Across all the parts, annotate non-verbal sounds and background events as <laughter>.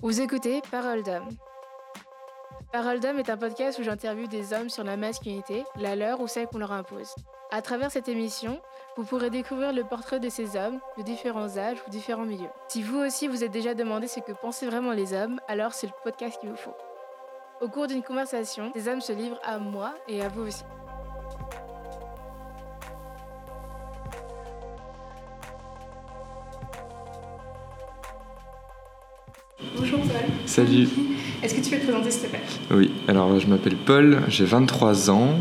Vous écoutez Parole d'homme. Parole d'homme est un podcast où j'interviewe des hommes sur la masculinité, la leur ou celle qu'on leur impose. À travers cette émission, vous pourrez découvrir le portrait de ces hommes de différents âges ou différents milieux. Si vous aussi vous êtes déjà demandé ce que pensaient vraiment les hommes, alors c'est le podcast qu'il vous faut. Au cours d'une conversation, ces hommes se livrent à moi et à vous aussi. Salut. Est-ce que tu peux te présenter s'il te plaît? Oui, alors je m'appelle Paul, j'ai 23 ans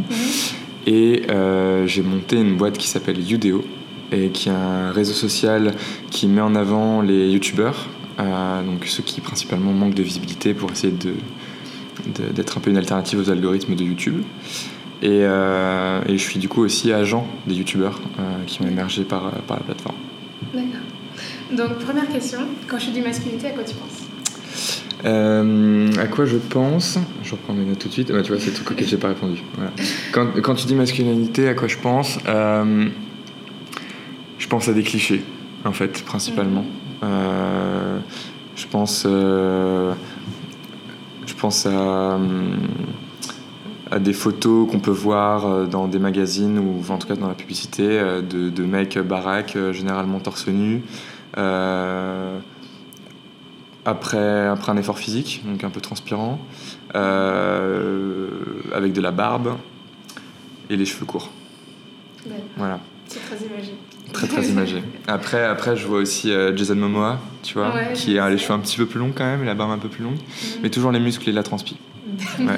et euh, j'ai monté une boîte qui s'appelle Udeo et qui est un réseau social qui met en avant les youtubeurs, euh, donc ceux qui principalement manquent de visibilité pour essayer de, d'être un peu une alternative aux algorithmes de YouTube. Et, euh, et je suis du coup aussi agent des youtubeurs euh, qui ont émergé par, par la plateforme. D'accord. Donc première question, quand je dis masculinité, à quoi tu penses? Euh, à quoi je pense Je reprends mes notes tout de suite. Ouais, tu vois, c'est le truc auquel j'ai pas répondu. Voilà. Quand, quand tu dis masculinité, à quoi je pense Euh, Je pense à des clichés, en fait, principalement. Euh, je pense, euh, je pense à, hum, à des photos qu'on peut voir euh, dans des magazines ou en tout cas dans la publicité euh, de, de mecs baraques, euh, généralement torse nu. Euh, après, après un effort physique, donc un peu transpirant, euh, avec de la barbe et les cheveux courts. Voilà, C'est très imagé. très très imagé. Après, après je vois aussi euh, Jason Momoa, tu vois, Ouais, qui a les cheveux un petit peu plus longs quand même, et la barbe un peu plus longue, mais toujours les muscles et la transpi. <laughs> Ouais.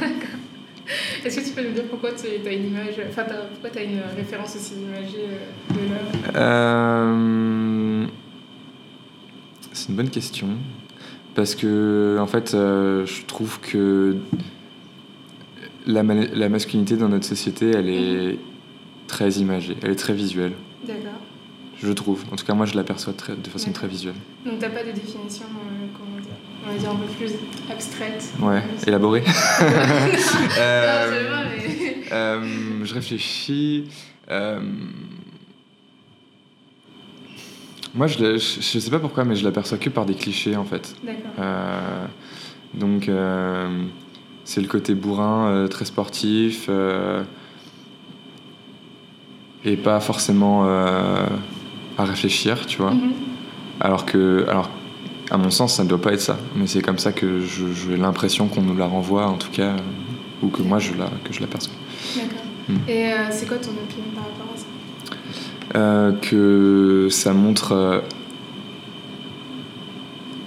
Est-ce que tu peux nous dire pourquoi tu as une image, enfin pourquoi tu as une référence aussi imagée euh, de l'homme? Euh, C'est une bonne question. Parce que, en fait, euh, je trouve que la, ma- la masculinité dans notre société, elle est très imagée, elle est très visuelle, D'accord. je trouve. En tout cas, moi, je l'aperçois très- de façon très visuelle. Donc t'as pas de définition, euh, comment dire, on va dire un peu plus abstraite Ouais, élaborée. Euh, <laughs> Non, c'est vrai, mais... Euh, je réfléchis. Moi, je, je sais pas pourquoi, mais je l'aperçois que par des clichés en fait. Euh, donc, euh, c'est le côté bourrin, euh, très sportif, et pas forcément à réfléchir, tu vois. Mhm. Alors que, alors, à mon sens, ça ne doit pas être ça. Mais c'est comme ça que j'ai l'impression qu'on nous la renvoie, en tout cas, ou que moi je la, que je l'aperçois. D'accord. Mm. Et c'est quoi ton opinion par rapport que ça montre euh,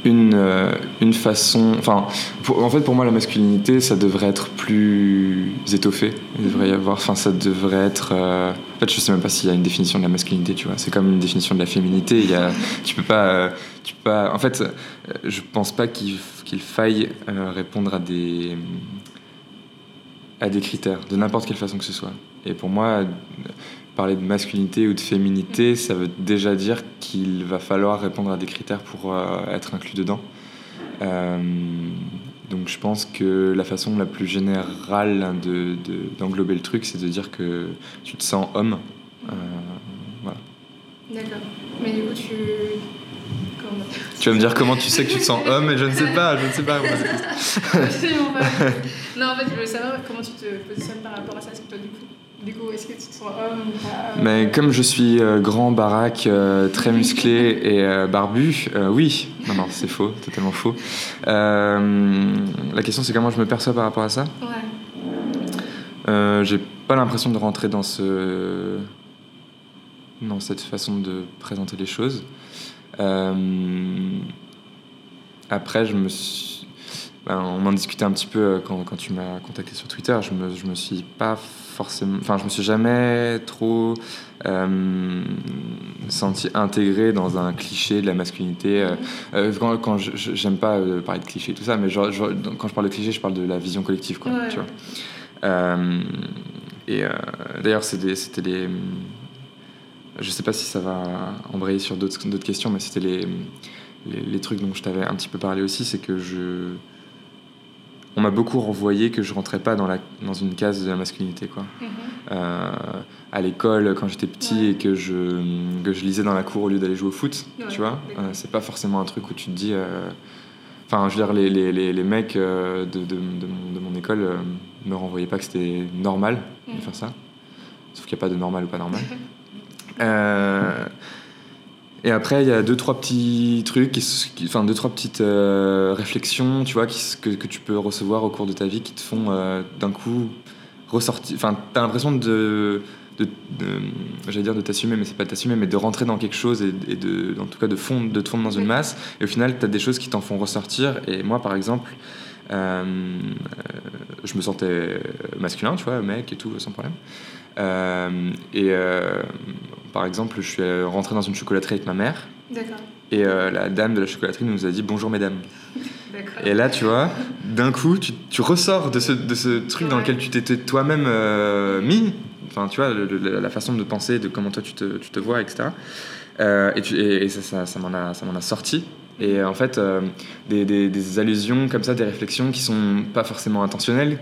une, euh, une façon. Enfin, en fait, pour moi, la masculinité, ça devrait être plus étoffé. Devrait y avoir. Enfin, ça devrait être. euh, En fait, je sais même pas s'il y a une définition de la masculinité, tu vois. C'est comme une définition de la féminité. Il y a, tu peux pas. euh, tu peux pas. En fait, euh, je pense pas qu'il faille euh, répondre à des à des critères, de n'importe quelle façon que ce soit. Et pour moi, euh, parler de masculinité ou de féminité, ça veut déjà dire qu'il va falloir répondre à des critères pour euh, être inclus dedans. Euh, donc je pense que la façon la plus générale de- de- d'englober le truc, c'est de dire que tu te sens homme. Euh, voilà. D'accord. Mais du coup, tu. Comment <laughs> Tu vas me dire comment tu sais que tu te sens homme, et je ne sais pas, je ne sais pas. <laughs> Absolument pas. Non, en fait, je veux savoir comment tu te positionnes par rapport à ça. Parce que toi, du coup, du coup est-ce que tu te sens homme ou pas Mais comme je suis euh, grand, baraque, euh, très musclé <laughs> et euh, barbu, euh, oui. Non, non, c'est faux, totalement faux. Euh, la question, c'est comment je me perçois par rapport à ça? Ouais. Euh, J'ai pas l'impression de rentrer dans ce dans cette façon de présenter les choses. Euh, après, je me suis... ben, on en discutait un petit peu euh, quand, quand tu m'as contacté sur Twitter. Je me, je me suis pas forcément... Enfin, je me suis jamais trop euh, senti intégré dans un cliché de la masculinité. Euh, euh, quand j'aime pas parler de cliché et tout ça, mais genre, genre, quand je parle de cliché, je parle de la vision collective, quoi, Ouais. tu vois. Euh, et d'ailleurs, c'était les. Je sais pas si ça va embrayer sur d'autres d'autres questions, mais c'était les, les, les trucs dont je t'avais un petit peu parlé aussi, c'est que je. On m'a beaucoup renvoyé que je rentrais pas dans, la, dans une case de la masculinité, quoi. Mhm. Euh, à l'école, quand j'étais petit Ouais. et que je, que je lisais dans la cour au lieu d'aller jouer au foot, Ouais, tu vois, euh, c'est pas forcément un truc où tu te dis. euh, Enfin, je veux dire, les, les, les, les mecs de, de, de, mon, de mon école me renvoyaient pas que c'était normal de faire ça. Sauf qu'il n'y a pas de normal ou pas normal. <laughs> Et après, il y a deux, trois petits trucs, qui, enfin, deux, trois petites euh, réflexions, tu vois, qui, que, que tu peux recevoir au cours de ta vie qui te font euh, d'un coup ressortir. Enfin, t'as l'impression de. de, de- j'allais dire de t'assumer, mais c'est pas de t'assumer, mais de rentrer dans quelque chose et, et de, en tout cas de, fondre, de te fondre dans une masse. Et au final, t'as des choses qui t'en font ressortir. Et moi, par exemple, euh, je me sentais masculin, tu vois, mec et tout, sans problème. Euh, et euh, par exemple, je suis rentré dans une chocolaterie avec ma mère. D'accord. Et euh, la dame de la chocolaterie nous a dit bonjour mesdames. <laughs> D'accord. Et là, tu vois, d'un coup, tu, tu ressors de ce, de ce truc dans lequel tu t'étais toi-même euh, mis. Enfin, tu vois, le- le- la façon de penser, de comment toi tu te, tu te vois, etc. Euh, et, tu- et- et ça, ça, ça m'en a, ça m'en a sorti. Et euh, en fait, euh, des, des- des allusions comme ça, des réflexions qui sont pas forcément intentionnelles,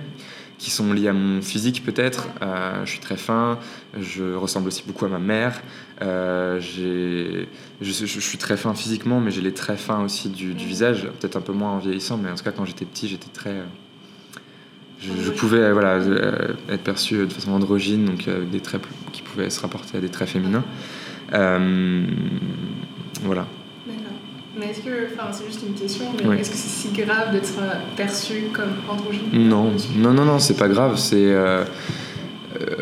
qui sont liées à mon physique peut-être. Euh, je suis très fin, je ressemble aussi beaucoup à ma mère. Euh, je, suis très fin physiquement, mais j'ai les traits fins aussi du, visage, peut-être un peu moins en vieillissant, mais en tout cas quand j'étais petit, j'étais très. euh, je, pouvais euh, voilà, être perçu de façon androgyne, donc avec des traits qui pouvaient se rapporter à des traits féminins. Voilà. Mais est-ce que, enfin, c'est juste une question, mais Oui. est-ce que c'est si grave d'être euh, perçu comme androgyne? Non, non, non, non, c'est pas grave. C'est. euh, euh,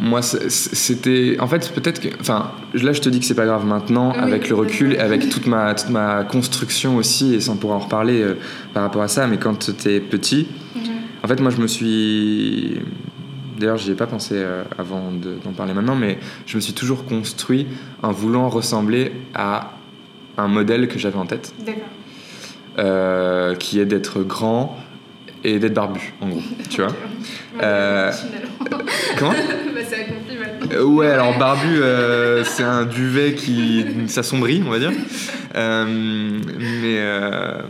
moi, c'était. En fait, peut-être que. Enfin, là, je te dis que c'est pas grave maintenant, Ah oui, avec le recul, et avec toute ma, toute ma construction aussi, et on pourra en reparler euh, par rapport à ça, mais quand t'es petit, en fait, moi, je me suis. D'ailleurs, j'y ai pas pensé avant de- d'en parler maintenant, mais je me suis toujours construit en voulant ressembler à un modèle que j'avais en tête, D'accord. euh, qui est d'être grand et d'être barbu, en gros, <laughs> tu vois. Euh. <laughs> Comment? <laughs> Bah, c'est accompli maintenant. Euh, Ouais, alors barbu, euh, c'est un duvet qui s'assombrit, on va dire. Euh, mais, euh,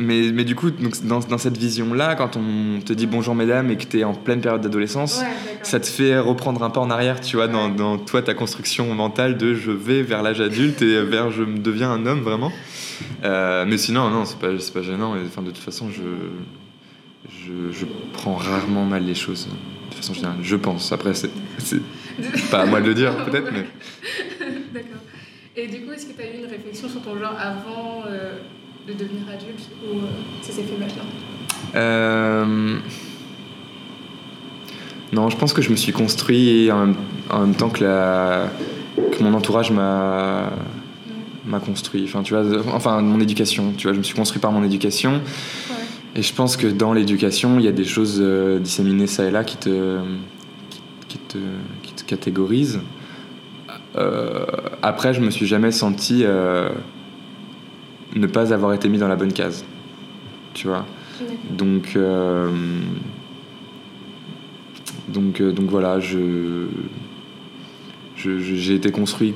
mais, mais du coup, donc, dans, dans cette vision-là, quand on te dit bonjour mesdames et que tu es en pleine période d'adolescence, Ouais, ça te fait reprendre un pas en arrière, tu vois, dans, dans toi, ta construction mentale de je vais vers l'âge adulte et vers je me deviens un homme vraiment. Euh, mais sinon, non, c'est pas, c'est pas gênant. Enfin, de toute façon, je, je, je prends rarement mal les choses, de façon générale. Je pense. Après, c'est c'est pas à moi de le dire, peut-être, mais. <laughs> D'accord. Et du coup, est-ce que tu as eu une réflexion sur ton genre avant euh, de devenir adulte ou euh, ça s'est fait maintenant Euh, Non, je pense que je me suis construit en même, en même temps que, la... que mon entourage m'a m'a construit. Enfin, tu vois, enfin, mon éducation. Tu vois, je me suis construit par mon éducation. Ouais. Et je pense que dans l'éducation, il y a des choses euh, disséminées ça et là qui te, qui, qui te, qui te catégorisent. Euh, après, je me suis jamais senti euh, ne pas avoir été mis dans la bonne case. Tu vois. Donc, euh, donc, euh, donc voilà, je, je- je- j'ai été construit.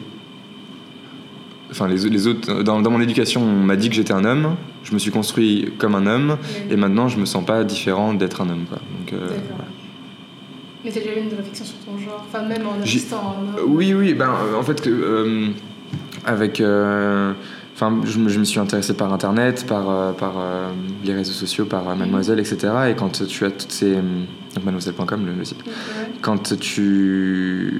Enfin, les, les autres, dans, dans mon éducation, on m'a dit que j'étais un homme. Je me suis construit comme un homme, et maintenant, je me sens pas différent d'être un homme. Quoi. Donc, euh, voilà. Mais t'as déjà eu une réflexion sur ton genre Enfin, même en J'ai- restant en homme? Oui, oui, ben, en fait, euh, avec. euh, Enfin, je, me- je me suis intéressé par Internet, par, euh, par euh, les réseaux sociaux, par euh, Mademoiselle, etc. Et quand tu as toutes ces. donc Mademoiselle.com, le, le site. Quand tu.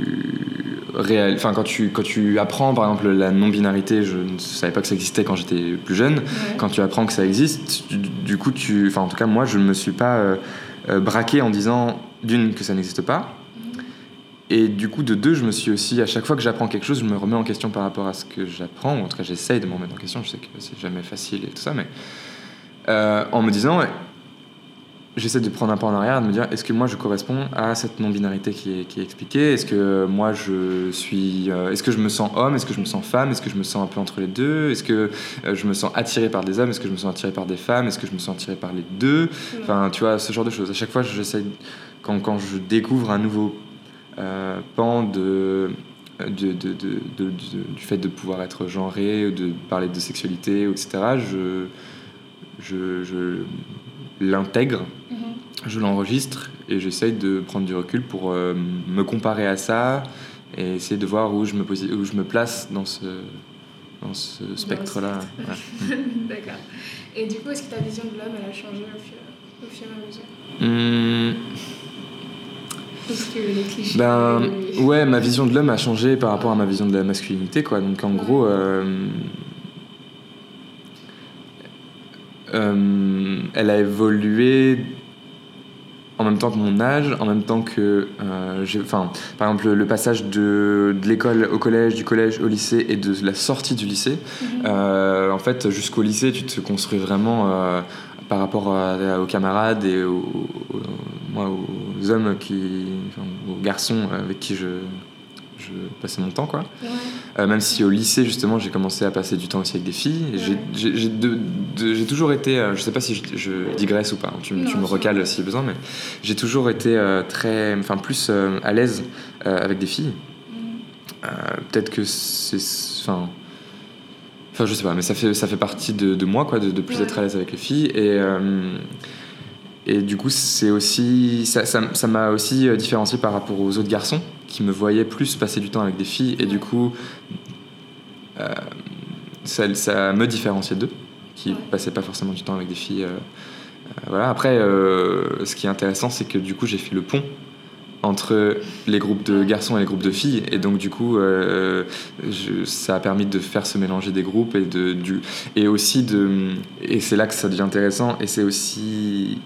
Réal... Enfin, quand tu, quand tu apprends, par exemple, la non-binarité, je ne savais pas que ça existait quand j'étais plus jeune. Ouais. Quand tu apprends que ça existe, du, du coup, tu. Enfin, en tout cas, moi, je ne me suis pas euh, braqué en disant, d'une, que ça n'existe pas. Et du coup, de deux, je me suis aussi, à chaque fois que j'apprends quelque chose, je me remets en question par rapport à ce que j'apprends, ou en tout cas, j'essaye de me remettre en question. Je sais que c'est jamais facile et tout ça, mais euh, en me disant, j'essaie de prendre un pas en arrière, de me dire, est-ce que moi je corresponds à cette non-binarité qui est, qui est expliquée? Est-ce que moi je suis. euh, est-ce que je me sens homme? Est-ce que je me sens femme? Est-ce que je me sens un peu entre les deux? Est-ce que euh, je me sens attiré par des hommes? Est-ce que je me sens attiré par des femmes? Est-ce que je me sens attiré par les deux? Enfin, tu vois, ce genre de choses. À chaque fois, j'essaie, quand, quand je découvre un nouveau euh, pan de, de, de- de- de- de- du fait de pouvoir être genré, de parler de sexualité, etc., je, je, je l'intègre, Mhm. je l'enregistre et j'essaye de prendre du recul pour euh, me comparer à ça et essayer de voir où je me, où je me place dans ce, dans ce spectre-là. Ouais. <laughs> D'accord. Et du coup, est-ce que ta vision de l'homme, elle a changé au fur, au fur et à mesure? Hum, Est-ce que les clichés. Ben, les- ouais, ma vision de l'homme a changé par rapport à ma vision de la masculinité, quoi. Donc, en gros, euh, euh, elle a évolué en même temps que mon âge, en même temps que, euh, j'ai- enfin, par exemple, le passage de, de l'école au collège, du collège au lycée et de la sortie du lycée. Mhm. Euh, en fait, jusqu'au lycée, tu te construis vraiment euh, par rapport à- aux camarades et aux, aux- moi, aux hommes qui, enfin, aux garçons avec qui je, je passais mon temps, quoi. Ouais. Euh, même si au lycée, justement, j'ai commencé à passer du temps aussi avec des filles. Ouais. J'ai de- de- toujours été, euh, je sais pas si je, je digresse ou pas, hein, tu, me- Non, tu me recales si besoin, mais j'ai toujours été euh, très, enfin plus euh, à l'aise avec des filles. Euh, Peut-être que c'est, enfin, enfin je sais pas, mais ça fait ça fait partie de, de moi quoi, de, de plus Ouais. être à l'aise avec les filles et euh, et du coup c'est aussi ça ça ça m'a aussi euh, différencié par rapport aux autres garçons qui me voyaient plus passer du temps avec des filles et du coup euh, ça, ça me différenciait d'eux qui Ouais. passaient pas forcément du temps avec des filles. euh, voilà. Après, ce qui est intéressant, c'est que du coup, j'ai fait le pont entre les groupes de garçons et les groupes de filles. Et donc, du coup, euh, ça a permis de faire se mélanger des groupes et, de, du, et aussi de. Et c'est là que ça devient intéressant. Et c'est aussi,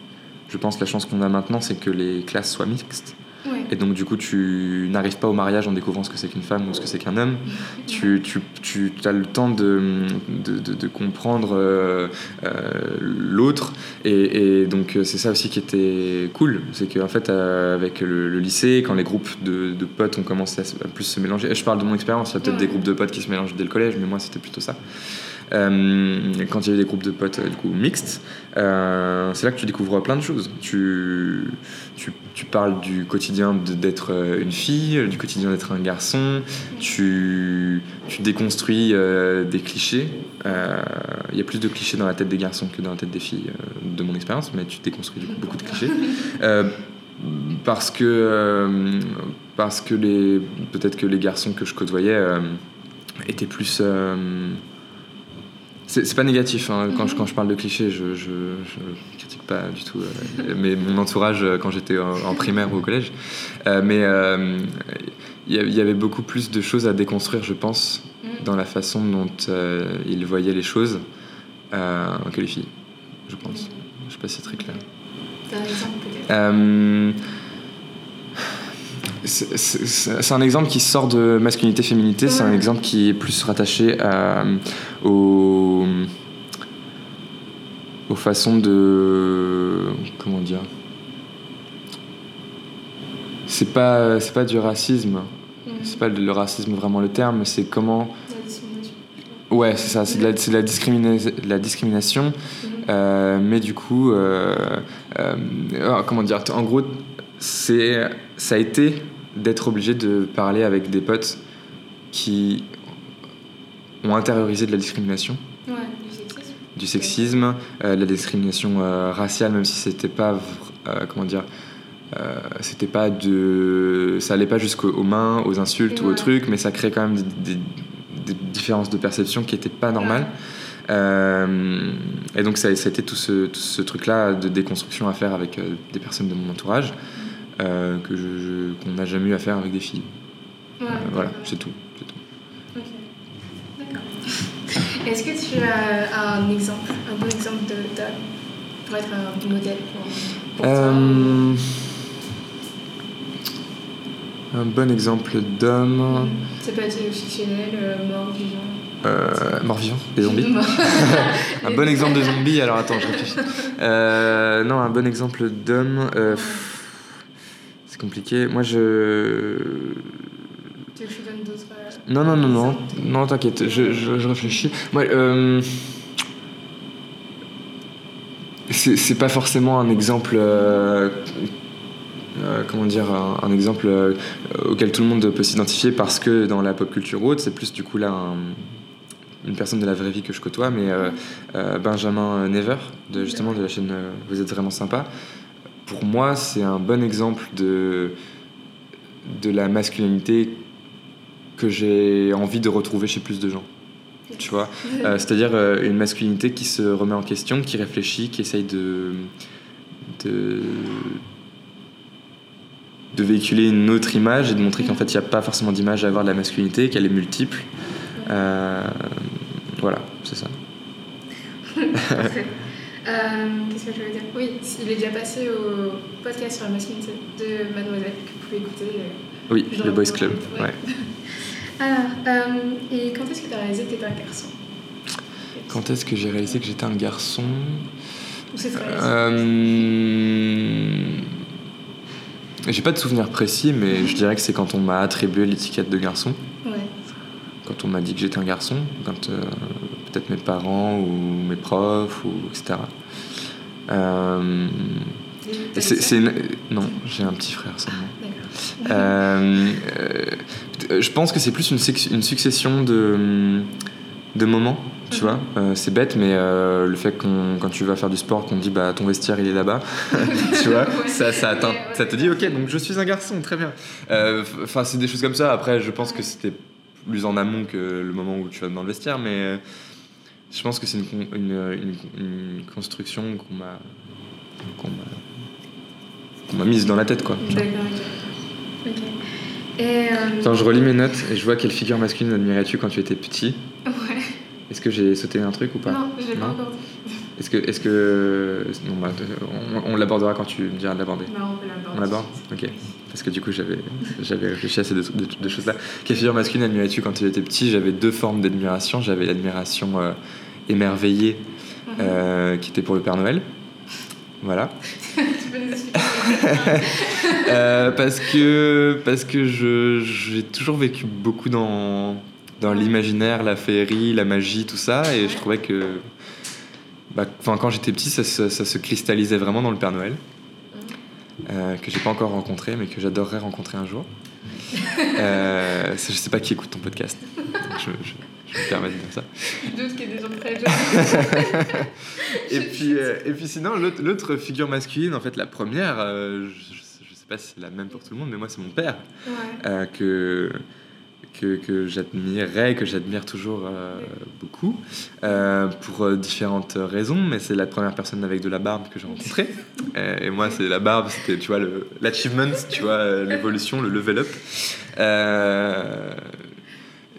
je pense, la chance qu'on a maintenant, c'est que les classes soient mixtes. Ouais. Et donc, du coup, tu n'arrives pas au mariage en découvrant ce que c'est qu'une femme ou ce que c'est qu'un homme. Tu, tu, tu as le temps de, de, de- de comprendre euh, euh, l'autre. Et, et donc, c'est ça aussi qui était cool. C'est qu'en fait, euh, avec le, le lycée, quand les groupes de, de potes ont commencé à, plus se mélanger, je parle de mon expérience, il y a peut-être Ouais. des groupes de potes qui se mélangent dès le collège, mais moi, c'était plutôt ça. Euh, quand il y a eu des groupes de potes euh, du coup mixtes, euh, c'est là que tu découvres plein de choses. Tu, tu, tu parles du quotidien d'être une fille, du quotidien d'être un garçon, tu, tu déconstruis des clichés. Il y a plus de clichés dans la tête des garçons que dans la tête des filles, de mon expérience, mais tu déconstruis du coup beaucoup de clichés. <laughs> Parce que, euh, parce que les, peut-être que les garçons que je côtoyais euh, étaient plus. euh, c'est pas négatif hein, quand, je, quand je parle de clichés, je, je, je critique pas du tout euh, mais mon entourage euh, quand j'étais en, en primaire ou au collège. Euh, mais euh, il y avait beaucoup plus de choses à déconstruire, je pense, Mhm. dans la façon dont ils voyaient les choses que les filles, je pense. Je sais pas si c'est très clair. T'as un exemple peut-être c'est- un exemple qui sort de masculinité-féminité, c'est un exemple qui est plus rattaché à, aux, aux façons de. Comment dire? C'est pas, pas du racisme, c'est pas le racisme vraiment le terme, c'est comment. Ouais, c'est ça, c'est de la, de la, discrimina- de la discrimination. Mhm. Euh, mais du coup, euh, euh, alors, comment dire? En gros, c'est, ça a été d'être obligé de parler avec des potes qui ont intériorisé de la discrimination, Ouais, du sexisme. du sexisme, euh, de la discrimination euh, raciale, même si c'était pas, euh, comment dire, c'était pas de, ça allait pas jusqu'aux mains, aux insultes ou aux trucs, mais ça crée quand même des, des- des différences de perception qui étaient pas normales. Et donc ça, ça a été tout ce, tout ce truc-là de déconstruction à faire avec des personnes de mon entourage euh, que je, je- qu'on n'a jamais eu à faire avec des filles. Ouais, Euh, voilà, c'est tout. c'est tout. D'accord. Est-ce que tu as un exemple, un bon exemple de- d'homme pour être un modèle pour, pour Euh, un bon exemple d'homme. Ça peut être fictionnel, euh, mort, vivant. Euh, mort-vivant, des zombies. Mort. <laughs> Un bon exemple de zombie, alors attends, je réfléchis. Euh, non, un bon exemple d'homme. pff, compliqué. Moi, je. Tu veux que je donne d'autres. euh, Non, non, non, non, non, t'inquiète, je, je, je réfléchis. Moi, euh, c'est pas forcément un exemple. euh, euh, comment dire, un, un exemple euh, auquel tout le monde peut s'identifier parce que dans la pop culture ou autre, c'est plus du coup là un- une personne de la vraie vie que je côtoie, mais euh, Benjamin Never, de, justement de la chaîne Vous êtes vraiment sympa. Pour moi, c'est un bon exemple de, de la masculinité que j'ai envie de retrouver chez plus de gens. Tu vois Euh, <laughs> C'est-à-dire euh, une masculinité qui se remet en question, qui réfléchit, qui essaye de. de de véhiculer une autre image et de montrer qu'en fait il n'y a pas forcément d'image à avoir de la masculinité, qu'elle est multiple. Euh, voilà, c'est ça. <laughs> Euh, Qu'est-ce que je veux dire? Oui, il est déjà passé au podcast sur la masculinité de Mademoiselle que vous pouvez écouter. euh. Oui, le Boys Club. ouais. Ouais. <laughs> Alors, euh, et quand est-ce que tu as réalisé que tu étais un garçon? Quand est-ce que j'ai réalisé que j'étais un garçon? Ou c'est J'ai pas de souvenir précis, mais je dirais que c'est quand on m'a attribué l'étiquette de garçon. Ouais. Quand on m'a dit que j'étais un garçon, quand euh, peut-être mes parents ou mes profs, ou etc. Euh, Et c'est, une- Non, j'ai un petit frère seulement. Euh, euh, je pense que c'est plus une, succession de, de moments, tu Mhm. vois. C'est bête, mais le fait qu'on, quand tu vas faire du sport, qu'on te dit bah ton vestiaire il est là-bas, <laughs> tu vois, Ouais. ça, ça, atteint- Ouais, ouais, ça te dit ok, donc je suis un garçon, très bien. Enfin, c'est des choses comme ça. Après, je pense que c'était plus en amont que le moment où tu vas dans le vestiaire, mais je pense que c'est une, une, une- une construction qu'on m'a, qu'on m'a, qu'on m'a mise dans la tête, quoi. D'accord, ok. Ok. Et. euh, Attends, je relis mes notes et je vois quelle figure masculine admirais-tu quand tu étais petit Ouais. Est-ce que j'ai sauté un truc ou pas? Non, je l'ai pas encore. Est-ce que, est-ce que, non, bah, on, on l'abordera quand tu me diras de l'aborder. Non, on peut l'aborder. On l'aborde? Ok. Parce que du coup, j'avais, j'avais réfléchi à ces deux, deux- deux choses-là. Quelle figure masculine admirais-tu quand tu étais petit? J'avais deux formes d'admiration. J'avais l'admiration euh, émerveillée, Mhm. euh, qui était pour le Père Noël. Voilà. <laughs> Euh, parce que, parce que je, j'ai toujours vécu beaucoup dans, dans l'imaginaire, la féerie, la magie, tout ça, et je trouvais que bah, quand j'étais petit, ça, se- ça se cristallisait vraiment dans le Père Noël, euh, que j'ai pas encore rencontré, mais que j'adorerais rencontrer un jour. <laughs> Euh, je sais pas qui écoute ton podcast, je, <laughs> je- me permets de dire ça. Qu'il y ait des gens très jeunes. <laughs> Et puis, euh, et puis sinon, l'autre, figure masculine, en fait, la première, euh, je, je sais pas si c'est la même pour tout le monde, mais moi, c'est mon père. Ouais. euh, que, que, j'admirais, que j'admire toujours euh, beaucoup, euh, pour euh, différentes raisons, mais c'est la première personne avec de la barbe que j'ai rencontrée. <laughs> Et moi, c'est la barbe, c'était, tu vois, l'achievement, tu vois, l'évolution, le level up.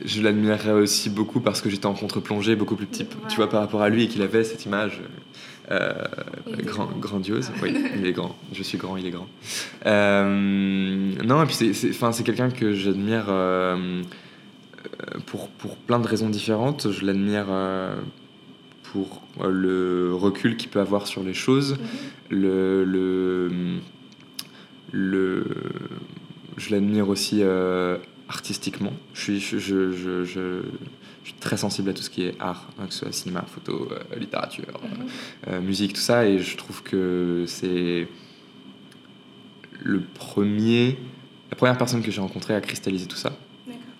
Je l'admirais aussi beaucoup parce que j'étais en contre-plongée, beaucoup plus petit, tu vois, par rapport à lui, et qu'il avait cette image euh, grand- grandiose. Oui, <laughs> il est grand. Je suis grand, il est grand. Euh, non, et puis c'est, c'est, enfin, c'est quelqu'un que j'admire euh, pour, pour plein de raisons différentes. Je l'admire pour le recul qu'il peut avoir sur les choses, le, le, le, je l'admire aussi artistiquement. Je suis, je, je, je, suis très sensible à tout ce qui est art, hein, que ce soit cinéma, photo, euh, littérature, euh, musique, tout ça, et je trouve que c'est le premier, la première personne que j'ai rencontrée à cristalliser tout ça.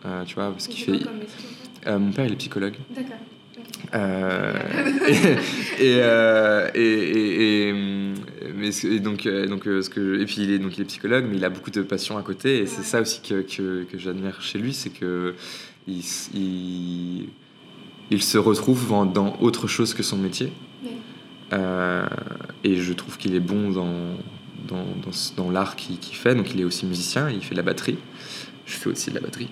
Euh, tu vois, parce qu'il fait. comme Euh, mon père, il est psychologue. D'accord. Euh, et, <laughs> et, euh, et, et- et, mais et donc, euh, donc ce que et puis il est donc il est psychologue mais il a beaucoup de passion à côté et c'est ça aussi que, que, que j'admire chez lui c'est que il, il, il se retrouve dans autre chose que son métier Ouais. Euh, et je trouve qu'il est bon dans dans, dans, dans l'art qu'il fait donc il est aussi musicien il fait de la batterie je fais aussi de la batterie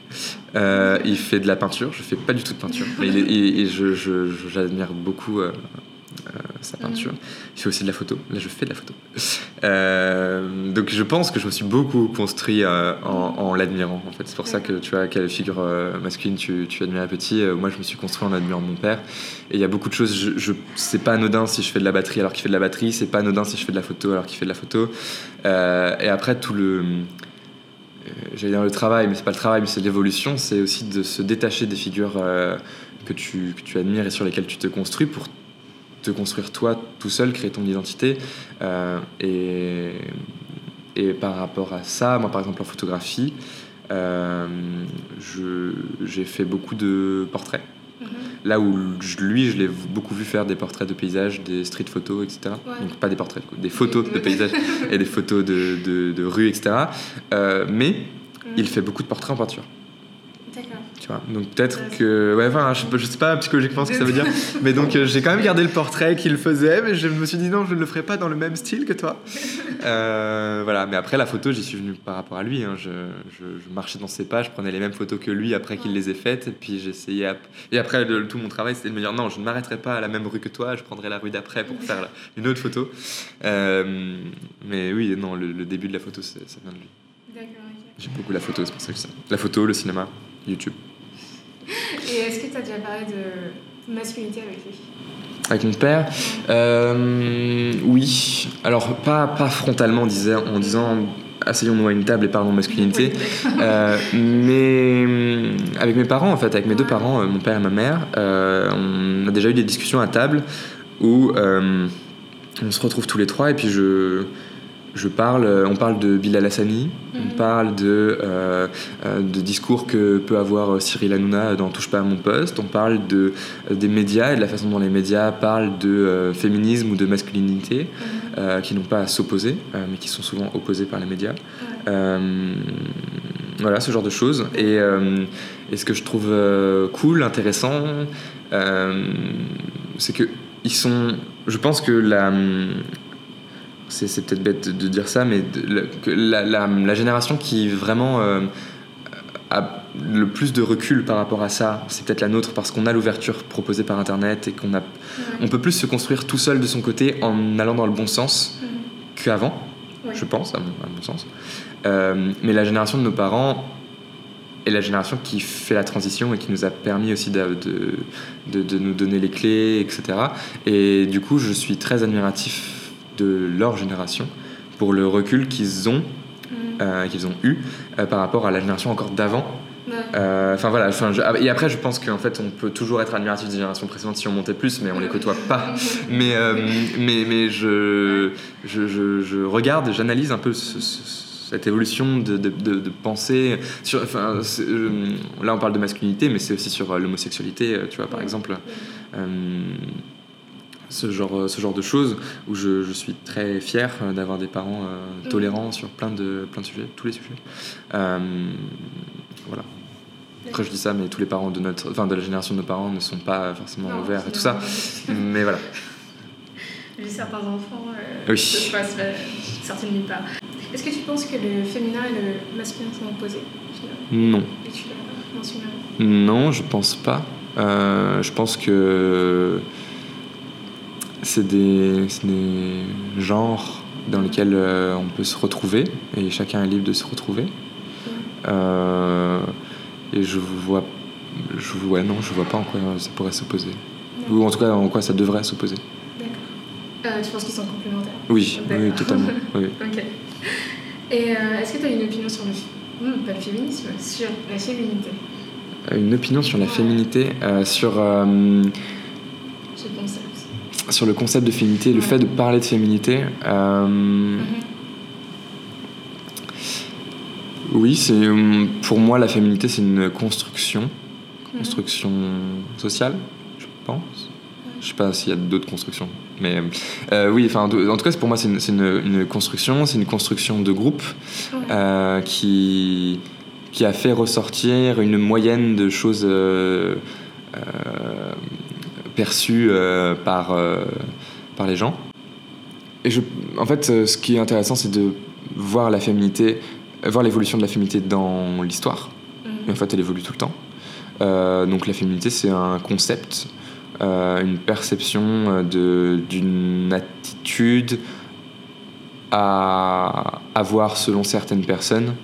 euh, il fait de la peinture, je fais pas du tout de peinture, mais il est- et, et je, je- je- j'admire beaucoup euh, euh, sa peinture. Il fait aussi de la photo, là je fais de la photo. Donc je pense que je me suis beaucoup construit en, en l'admirant en fait. C'est pour ça que tu vois quelle figure masculine tu, tu admirais petit. Euh, moi je me suis construit en admirant mon père. Et il y a beaucoup de choses, je, je, c'est pas anodin si je fais de la batterie alors qu'il fait de la batterie, c'est pas anodin si je fais de la photo alors qu'il fait de la photo. Et après tout le j'allais dire le travail, mais c'est pas le travail, mais c'est l'évolution. C'est aussi de se détacher des figures euh, que, tu, que tu admires et sur lesquelles tu te construis pour te construire toi tout seul, créer ton identité. Euh, et, et par rapport à ça, moi par exemple en photographie, euh, j'ai fait beaucoup de portraits. Mhm. Là où lui, je l'ai beaucoup vu faire des portraits de paysages, des street photos, etc. Ouais. Donc pas des portraits, des photos de paysages et des photos de, de, de rues, etc. Euh, mais il fait beaucoup de portraits en peinture. Tu vois donc peut-être que. Ouais, enfin, je je sais pas psychologiquement ce que ça veut dire. <laughs> mais donc euh, j'ai quand même gardé le portrait qu'il faisait, mais je me suis dit non, je ne le ferai pas dans le même style que toi. <laughs> Euh, voilà, mais après la photo, j'y suis venu par rapport à lui. Hein. Je, je, marchais dans ses pas, je prenais les mêmes photos que lui après qu'il les ait faites, et puis j'essayais. Et après, tout mon travail, c'était de me dire non, je ne m'arrêterai pas à la même rue que toi, je prendrai la rue d'après pour faire une autre photo. Euh, mais oui, non, le, début de la photo, ça vient de lui. D'accord, J'aime beaucoup la photo, c'est pour ça que ça. La photo, le cinéma, YouTube. Et est-ce que tu as déjà parlé de masculinité avec lui? Avec mon père? Euh, Oui. Alors, pas, pas frontalement en disant, en disant asseyons-nous à une table et parlons masculinité. Euh, mais euh, avec mes parents, en fait, avec mes deux parents, mon père et ma mère, on a déjà eu des discussions à table où on se retrouve tous les trois et puis je je parle, euh, on parle de Bilal Hassani, on mhm. parle de, euh, euh, de discours que peut avoir Cyril Hanouna dans Touche pas à mon poste, on parle de, des médias et de la façon dont les médias parlent de féminisme ou de masculinité, mhm. qui n'ont pas à s'opposer, mais qui sont souvent opposés par les médias. voilà, ce genre de choses. Et, et ce que je trouve cool, intéressant, c'est que ils sont. Je pense que la c'est peut-être bête de dire ça, mais la, la, génération qui vraiment euh, a le plus de recul par rapport à ça, c'est peut-être la nôtre parce qu'on a l'ouverture proposée par Internet et qu'on a, on peut plus se construire tout seul de son côté en allant dans le bon sens mm-hmm. qu'avant, je pense, à mon, sens. Euh, mais la génération de nos parents est la génération qui fait la transition et qui nous a permis aussi de, de, de nous donner les clés, etc. Et du coup, je suis très admiratif de leur génération pour le recul qu'ils ont, mm. euh, qu'ils ont eu euh, par rapport à la génération encore d'avant. Euh, enfin voilà, ah, et après je pense qu'en fait on peut toujours être admiratif des générations précédentes si on montait plus, mais on les côtoie pas. <laughs> mais, mais, mais je, je, je, regarde, j'analyse un peu cette évolution de, de, de, pensée. Sur, enfin, là on parle de masculinité, mais c'est aussi sur l'homosexualité, tu vois, par exemple ce genre, ce genre de choses où je, je suis très fier euh, d'avoir des parents euh, tolérants sur plein de, plein de sujets, tous les sujets. Euh, voilà. Après, je dis ça, mais tous les parents de, notre, enfin, de la génération de nos parents ne sont pas forcément ouverts et tout ça. <laughs> mais voilà. certains enfants oui. se passent certaines nulle part. Est-ce que tu penses que le féminin et le masculin sont opposés Non. Non, je pense pas. je pense que c'est des, des, genres dans lesquels euh, on peut se retrouver et chacun est libre de se retrouver. Euh, et je vois, je vois, non, je vois pas en quoi ça pourrait s'opposer. Ou en tout cas en quoi ça devrait s'opposer. D'accord. Euh, tu penses qu'ils sont complémentaires? Oui, oui, totalement. <laughs> oui. ok. Et est-ce que tu as une opinion sur le, hmm, pas le féminisme, sur la féminité? Une opinion sur la féminité, sur sur le concept de féminité, le fait de parler de féminité. Euh. Oui, c'est euh, pour moi la féminité c'est une construction, mhm. construction sociale, je pense. Je sais pas s'il y a d'autres constructions, mais euh, oui, enfin en tout cas pour moi c'est une, une, construction, c'est une construction de groupe qui qui a fait ressortir une moyenne de choses perçu euh, par, euh, par les gens. Et je, en fait, euh, ce qui est intéressant, c'est de voir la féminité, voir l'évolution de la féminité dans l'histoire. Mhm. En fait, elle évolue tout le temps. donc la féminité, c'est un concept, une perception d'une attitude à avoir selon certaines personnes.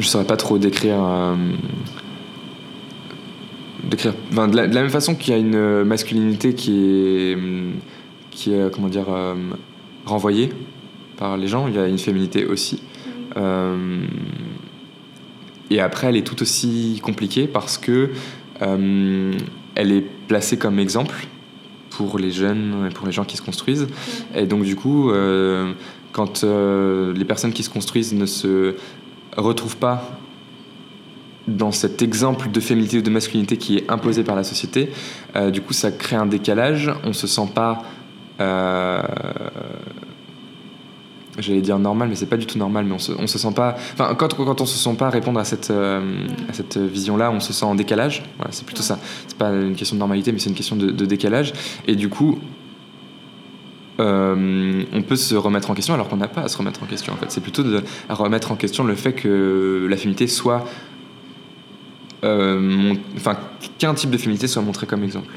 Je saurais pas trop décrire. Euh, décrire de, la, même façon qu'il y a une masculinité qui est, qui est comment dire, euh, renvoyée par les gens, il y a une féminité aussi. Euh, et après, elle est tout aussi compliquée parce que elle est placée comme exemple pour les jeunes et pour les gens qui se construisent. Et donc, du coup, quand les personnes qui se construisent ne se retrouve pas dans cet exemple de féminité ou de masculinité qui est imposé par la société, euh, du coup ça crée un décalage, on se sent pas euh, j'allais dire normal, mais c'est pas du tout normal, mais on se, se sent pas. Enfin, quand, quand on se sent pas répondre à cette, euh, à cette vision-là, on se sent en décalage. Voilà, c'est plutôt ça. C'est pas une question de normalité, mais c'est une question de décalage. Et du coup, euh, on peut se remettre en question alors qu'on n'a pas à se remettre en question. En fait, c'est plutôt de, à remettre en question le fait que la féminité soit, euh, enfin, qu'un type de féminité soit montré comme exemple.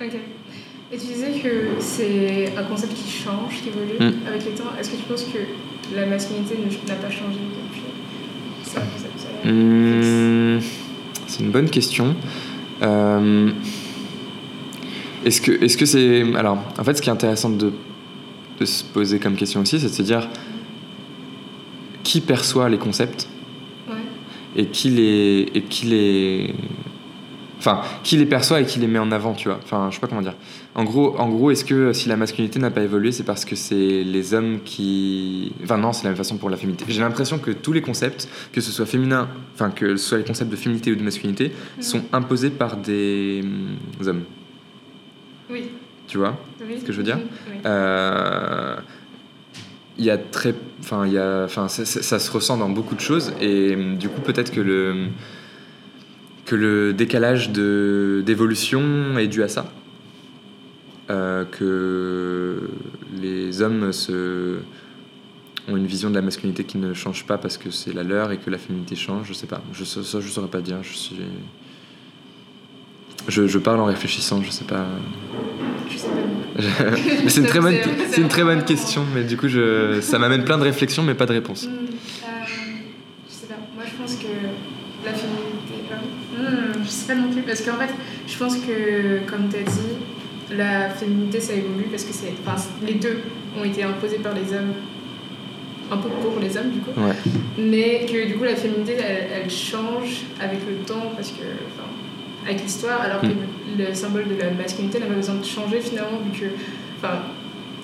Ok. Et tu disais que c'est un concept qui change, qui évolue Mm. avec le temps. Est-ce que tu penses que la masculinité n'a pas changé depuis C'est un concept euh, Hum, c'est une bonne question. Euh, est-ce que est-ce que c'est alors en fait ce qui est intéressant de, de se poser comme question aussi c'est de se dire qui perçoit les concepts Ouais. et qui les et qui les enfin qui les perçoit et qui les met en avant tu vois enfin je sais pas comment dire en gros en gros est-ce que si la masculinité n'a pas évolué c'est parce que c'est les hommes qui enfin non c'est la même façon pour la féminité j'ai l'impression que tous les concepts que ce soit féminin enfin que ce soit les concepts de féminité ou de masculinité Mhm. sont imposés par des hum, hommes Oui. tu vois Oui. Ce que je veux dire Oui. euh, il y a très enfin il y a enfin ça, ça- ça se ressent dans beaucoup de choses et hum, du coup peut-être que le que le décalage de d'évolution est dû à ça Euh, que les hommes se ont une vision de la masculinité qui ne change pas parce que c'est la leur et que la féminité change je sais pas je ça, je saurais pas dire je suis je, je parle en réfléchissant je sais pas Je sais pas. <laughs> c'est une très bonne, C'est- une très bonne question, mais du coup, je, ça m'amène plein de réflexions, mais pas de réponses. Hmm, euh, je sais pas. Moi, je pense que la féminité. hmm, je sais pas non plus. Parce qu'en fait, je pense que, comme tu as dit, la féminité, ça évolue parce que c'est. Enfin, les deux ont été imposés par les hommes. Un peu pour les hommes, du coup. Ouais. Mais que, du coup, la féminité, elle, elle change avec le temps parce que. Avec l'histoire, alors que le symbole de la masculinité n'a pas besoin de changer finalement, vu que. Enfin,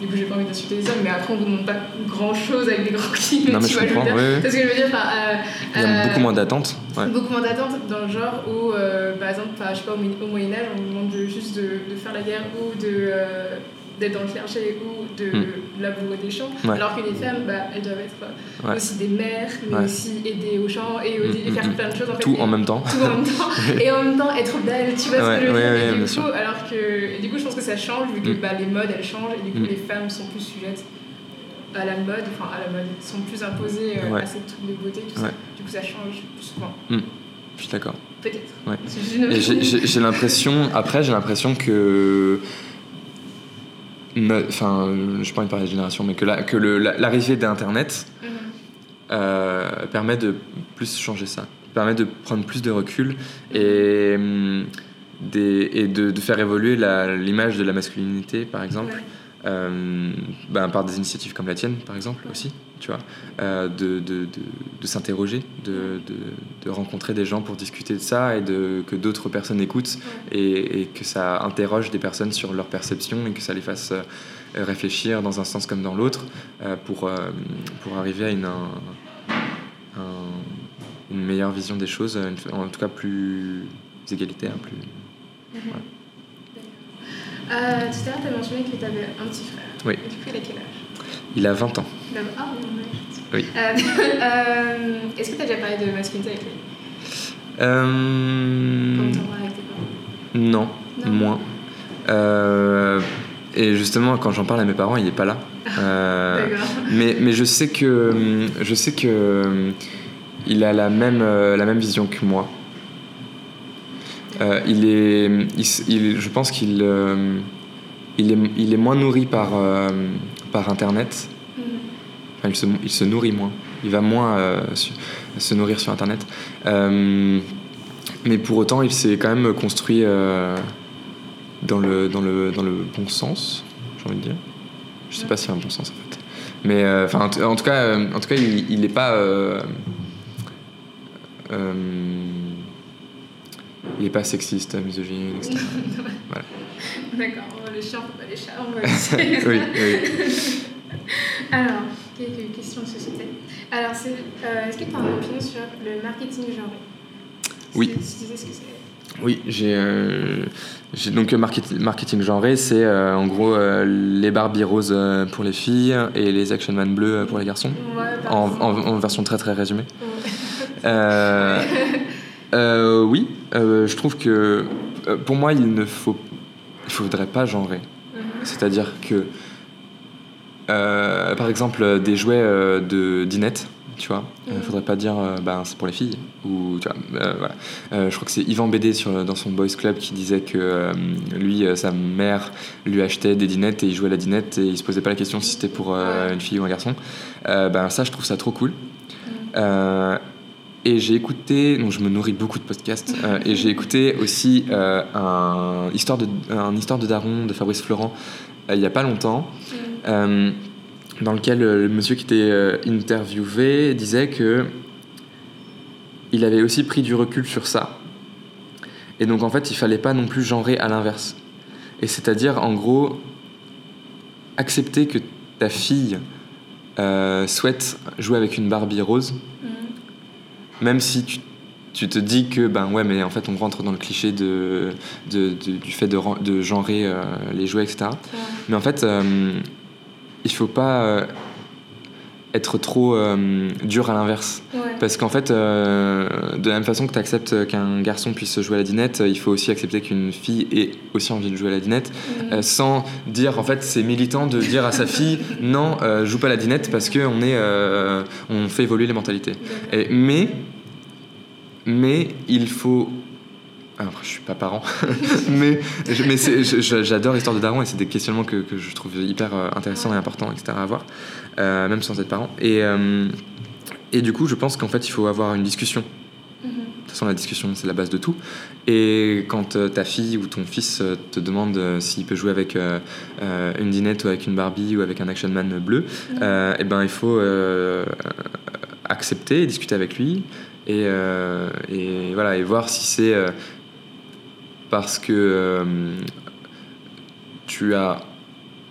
du coup, j'ai pas envie d'insulter les hommes, mais après, on vous demande pas grand chose avec des grands <laughs> guillemets. Non, mais tu je vois, comprends. veux dire. ouais, ouais. Parce que je veux dire, enfin, euh, Il y a euh, beaucoup moins d'attentes. Ouais. Beaucoup moins d'attentes dans le genre où, euh, par exemple, je sais pas, au, Mo- au Moyen-Âge, on vous demande de- juste de, de faire la guerre ou de, euh, d'être dans le clergé ou de Hmm. labourer des champs. Ouais. Alors que les femmes, bah, elles doivent être euh, Ouais. aussi des mères, mais Ouais. aussi aider aux champs et, Hmm, et faire hmm, plein de choses. En fait, Tout en même temps. tout en même temps <laughs> et en même temps être belle tu vois ce que je veux dire du sûr. coup alors que et du coup je pense que ça change vu que bah, les modes elles changent et du coup les femmes sont plus sujettes à la mode enfin à la mode sont plus imposées euh, à ces trucs de beauté tout ça du coup ça change plus souvent Je suis d'accord. peut-être Ouais. J'ai l'impression, après, j'ai l'impression que. Enfin, je pas envie de parler de génération, mais que la- que la- l'arrivée d'Internet Mhm. euh, permet de plus changer ça, permet de prendre plus de recul et, hum, des, et de, de faire évoluer la- l'image de la masculinité, par exemple, Ouais. euh, ben, par des initiatives comme la tienne, par exemple, aussi, tu vois, euh, de, de, de, de s'interroger, de, de, de rencontrer des gens pour discuter de ça et de, que d'autres personnes écoutent et, et que ça interroge des personnes sur leur perception et que ça les fasse euh, réfléchir dans un sens comme dans l'autre euh, pour, euh, pour arriver à une, un- un- une meilleure vision des choses, une- en tout cas plus égalitaire, plus... Euh, tout à l'heure tu as mentionné que tu avais un petit frère. Oui. Et du coup il a quel âge? Il a 20 ans. Ah oui. Euh, <laughs> euh, est-ce que tu as déjà parlé de masculinité avec lui? Euh, avec tes parents? non, Non. moins. Euh, et justement, quand j'en parle à mes parents, il n'est pas là. Euh, <laughs> mais, mais je sais que je sais que il a la même la même vision que moi. Euh, il est, il je pense qu'il il est, il est moins nourri par euh, par internet. Il se, il se nourrit moins. Il va moins euh, su- se nourrir sur internet. Euh, mais pour autant, il s'est quand même construit euh, dans le dans le dans le bon sens, j'ai envie de dire. Je sais pas s'il y a un bon sens en fait. Mais enfin, en, tout- en tout cas, en tout cas, il, il est pas. il est pas sexiste, misogyne, etc. D'accord, on va les chiens, on va les chats, on va essayer. oui, oui. Alors, quelques questions de société. Alors, euh, est-ce que tu as une opinion sur le marketing genré Oui. Tu disais ce que c'est. Oui, j'ai euh, donc marketing, marketing genré, c'est euh, en gros euh, les Barbie roses euh, pour les filles et les Action Man bleus euh, pour les garçons, Ouais, en, exemple. en- en version très très résumée. Ouais. Euh, <laughs> euh, oui, euh, je trouve que euh, pour moi il ne faut, il faudrait pas genrer. Mhm. C'est-à-dire que, euh, par exemple, des jouets euh, de dinette, tu vois, il Mhm. faudrait pas dire euh, ben, c'est pour les filles. Ou, tu vois, euh, voilà. Euh, je crois que c'est Yvan BD sur, dans son Boys Club qui disait que euh, lui, euh, sa mère lui achetait des dinettes et il jouait à la dinette et il se posait pas la question si c'était pour euh, une fille ou un garçon. Euh, ben, ça, je trouve ça trop cool. Euh, et j'ai écouté, donc je me nourris beaucoup de podcasts, euh, <laughs> et j'ai écouté aussi euh, un, histoire de, un Histoire de Daron de Fabrice Florent euh, il y a pas longtemps, Mhm. Euh, dans lequel euh, le monsieur qui était euh, interviewé disait que il avait aussi pris du recul sur ça. Et donc en fait, il fallait pas non plus genrer à l'inverse. Et c'est-à-dire, en gros, accepter que ta fille euh, souhaite jouer avec une Barbie rose, Mhm. même si tu, tu te dis que ben ouais mais en fait on rentre dans le cliché de, de- de- du fait de, de genrer euh, les jouets etc Ouais. mais en fait euh, il faut pas euh, être trop euh, dur à l'inverse Ouais. parce qu'en fait euh, de la même façon que tu acceptes qu'un garçon puisse jouer à la dinette il faut aussi accepter qu'une fille ait aussi envie de jouer à la dinette euh, sans dire en fait c'est militant de dire à sa fille <laughs> non joue pas à la dinette parce que on est on fait évoluer les mentalités et- mais, mais il faut. Alors, je suis pas parent, <laughs> mais, mais j'adore l'histoire de Daron et c'est des questionnements que, que je trouve hyper euh, intéressants et importants, etc. à avoir, euh, même sans être parent. Et, euh, et du coup, je pense qu'en fait, il faut avoir une discussion. Mhm. De toute façon, la discussion, c'est la base de tout. Et quand euh, ta fille ou ton fils te demande s'il peut jouer avec une dinette ou avec une Barbie ou avec un Action Man bleu, Mhm. euh, eh ben, il faut accepter et discuter avec lui et, euh, et, voilà, et voir si c'est euh, parce que euh, tu as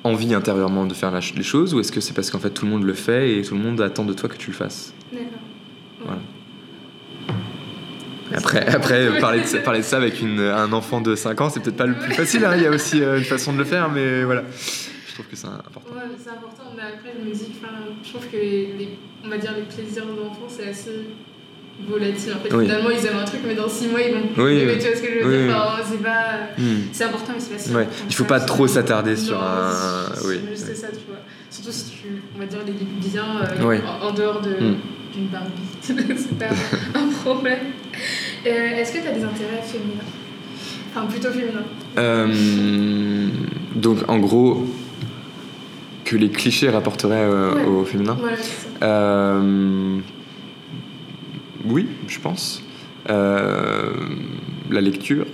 envie intérieurement de faire la les choses ou est-ce que c'est parce qu'en fait tout le monde le fait et tout le monde attend de toi que tu le fasses? D'accord. Voilà. Après, après parler, de ça, parler de ça avec une, un enfant de 5 ans, c'est peut-être pas le plus facile. hein. Il y a aussi euh, une façon de le faire, mais voilà. Je trouve que c'est important. Ouais, c'est important, mais après, je me dis je trouve que les, on va dire les plaisirs de l'enfant, c'est assez volatile. En fait, Oui. finalement, ils aiment un truc, mais dans 6 mois, ils vont Oui, oui. tu vois ce que je veux Oui, dire. Enfin, c'est pas. Hmm. Important, mais c'est pas si Ouais, il faut pas ça, trop s'attarder sur un- oui, oui. ça, tu vois. Surtout si tu, on va dire, les lis bien euh, en, en dehors de- Hmm. d'une Barbie. <laughs> c'est pas <laughs> un problème. Euh, Est-ce que tu as des intérêts féminins? Enfin, plutôt féminins. Euh, donc, en gros, que les clichés rapporteraient au féminin Voilà, c'est ça. Oui, je pense. Euh, la lecture.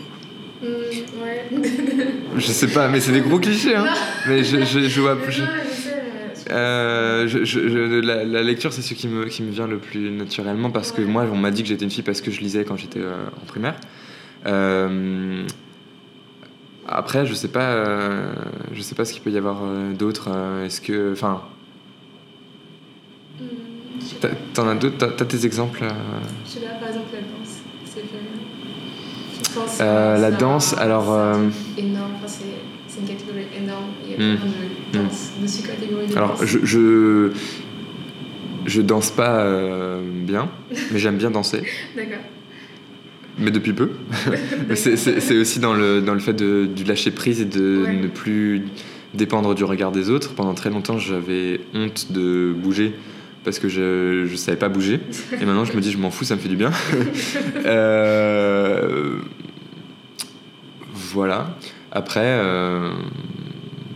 Ouais. <laughs> Je sais pas, mais c'est des gros clichés. Hein. Mais je, je, je vois. <laughs> Je- Euh, je- je- je- la, la lecture, c'est ce qui me, qui me vient le plus naturellement parce que moi, on m'a dit que j'étais une fille parce que je lisais quand j'étais euh, en primaire. Euh, après, je sais pas, je sais pas ce qu'il peut y avoir d'autre. Est-ce que, enfin, Hmm, t'en as d'autres T'as tes exemples euh? Je sais pas, par exemple, la danse, c'est. Je pense Euh, c'est La danse, c'est alors. euh, truc énorme, enfin, c'est c'est une catégorie énorme. Il y a Hmm. plein de danses, de sous-catégories de alors, danse. je, je, je danse pas euh, bien, <laughs> mais j'aime bien danser. D'accord. Mais depuis peu. <laughs> Mais c'est- c'est c'est aussi dans le, dans le fait de, du lâcher prise et de Ouais. ne plus dépendre du regard des autres. Pendant très longtemps, j'avais honte de bouger parce que je ne savais pas bouger. Et maintenant, je me dis, je m'en fous, ça me fait du bien. <laughs> Euh, voilà. Après, euh,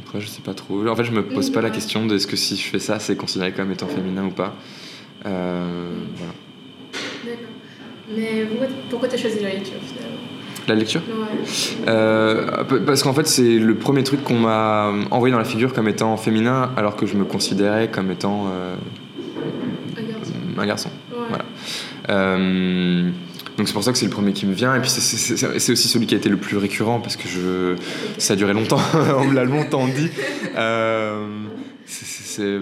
après, je sais pas trop. En fait, je me pose pas la question de est-ce que si je fais ça, c'est considéré comme étant féminin ou pas. Euh, voilà. D'accord. Mais pourquoi, pourquoi t'as choisi la lecture finalement? La lecture? Ouais. Euh, parce qu'en fait, c'est le premier truc qu'on m'a envoyé dans la figure comme étant féminin, alors que je me considérais comme étant euh, Un garçon. Ouais. Voilà. Euh, donc c'est pour ça que c'est le premier qui me vient, et puis c'est- aussi celui qui a été le plus récurrent, parce que je, ça a duré longtemps, <laughs> on me l'a longtemps dit. Euh, c'est-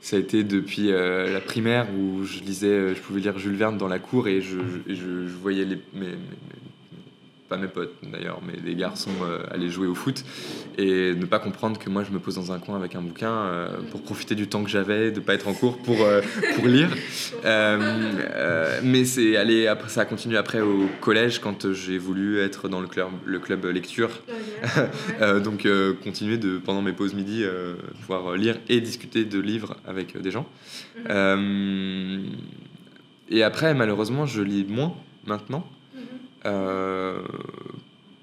ça a été depuis euh, la primaire où je lisais, je pouvais lire Jules Verne dans la cour et je, je- je voyais les, mes, mes- pas mes potes d'ailleurs, mais des garçons euh, aller jouer au foot et ne pas comprendre que moi je me pose dans un coin avec un bouquin euh, pour profiter du temps que j'avais, de pas être en cours pour, euh, pour lire. <laughs> Mais c'est allé après, ça a continué après au collège quand j'ai voulu être dans le club, le club lecture. <laughs> Euh, donc continuer de pendant mes pauses midi pouvoir lire et discuter de livres avec des gens. Mhm. Euh, et après malheureusement je lis moins maintenant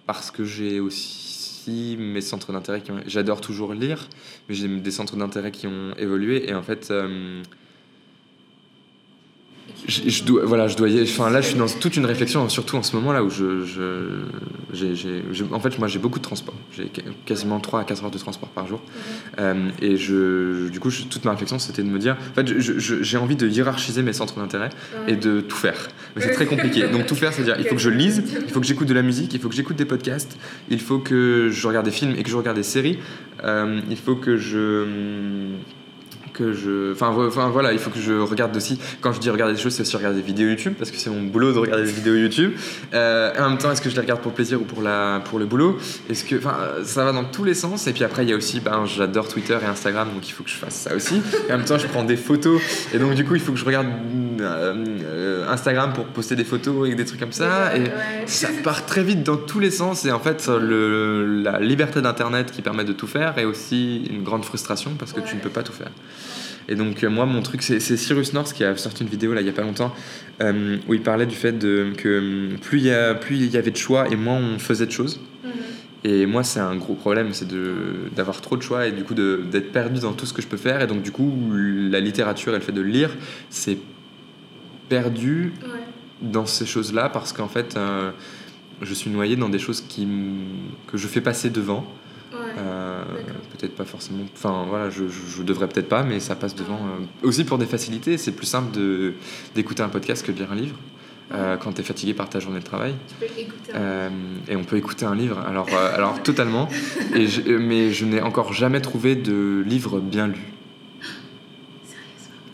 parce que j'ai aussi mes centres d'intérêt qui ont... J'adore toujours lire, mais j'ai des centres d'intérêt qui ont évolué et en fait... euh, je, je dois, voilà, je dois y- enfin, là, je suis dans toute une réflexion, surtout en ce moment là où je, je j'ai, j'ai- j'ai- en fait, moi, j'ai beaucoup de transport. J'ai qu- quasiment 3 à 4 heures de transport par jour. Euh, et je, du coup, toute ma réflexion, c'était de me dire, en fait, j'ai envie de hiérarchiser mes centres d'intérêt et de tout faire. Mais c'est très compliqué. Donc tout faire, c'est-à-dire, il faut que je lise, il faut que j'écoute de la musique, il faut que j'écoute des podcasts, il faut que je regarde des films et que je regarde des séries. Euh, il faut que je que je enfin, vo- enfin voilà il faut que je regarde aussi quand je dis regarder des choses c'est aussi regarder des vidéos YouTube parce que c'est mon boulot de regarder des vidéos YouTube. Euh, en même temps est-ce que je les regarde pour plaisir ou pour la pour le boulot? Est-ce que enfin ça va dans tous les sens et puis après il y a aussi ben j'adore Twitter et Instagram donc il faut que je fasse ça aussi. Et en même temps je prends des photos et donc du coup il faut que je regarde euh, Instagram pour poster des photos et des trucs comme ça et ça part très vite dans tous les sens et en fait le, la liberté d'internet qui permet de tout faire est aussi une grande frustration parce que tu ne peux pas tout faire et donc euh, moi mon truc c'est Cyrus North qui a sorti une vidéo là il y a pas longtemps euh, où il parlait du fait de, que euh, plus il y a plus il y avait de choix et moins on faisait de choses Mhm. et moi c'est un gros problème c'est d'avoir trop de choix et du coup d'être perdu dans tout ce que je peux faire et donc du coup la littérature et le fait de lire c'est perdu Ouais. dans ces choses-là parce qu'en fait, euh, je suis noyé dans des choses qui que je fais passer devant. Euh, peut-être pas forcément. Enfin voilà, je, je, je devrais peut-être pas, mais ça passe devant. euh. Aussi pour des facilités, c'est plus simple de d'écouter un podcast que de lire un livre. euh, quand tu es fatigué par ta journée de travail. Tu peux écouter. un- Euh, et on peut écouter un livre, alors, euh, alors totalement. Et je- mais je n'ai encore jamais trouvé de livre bien lu.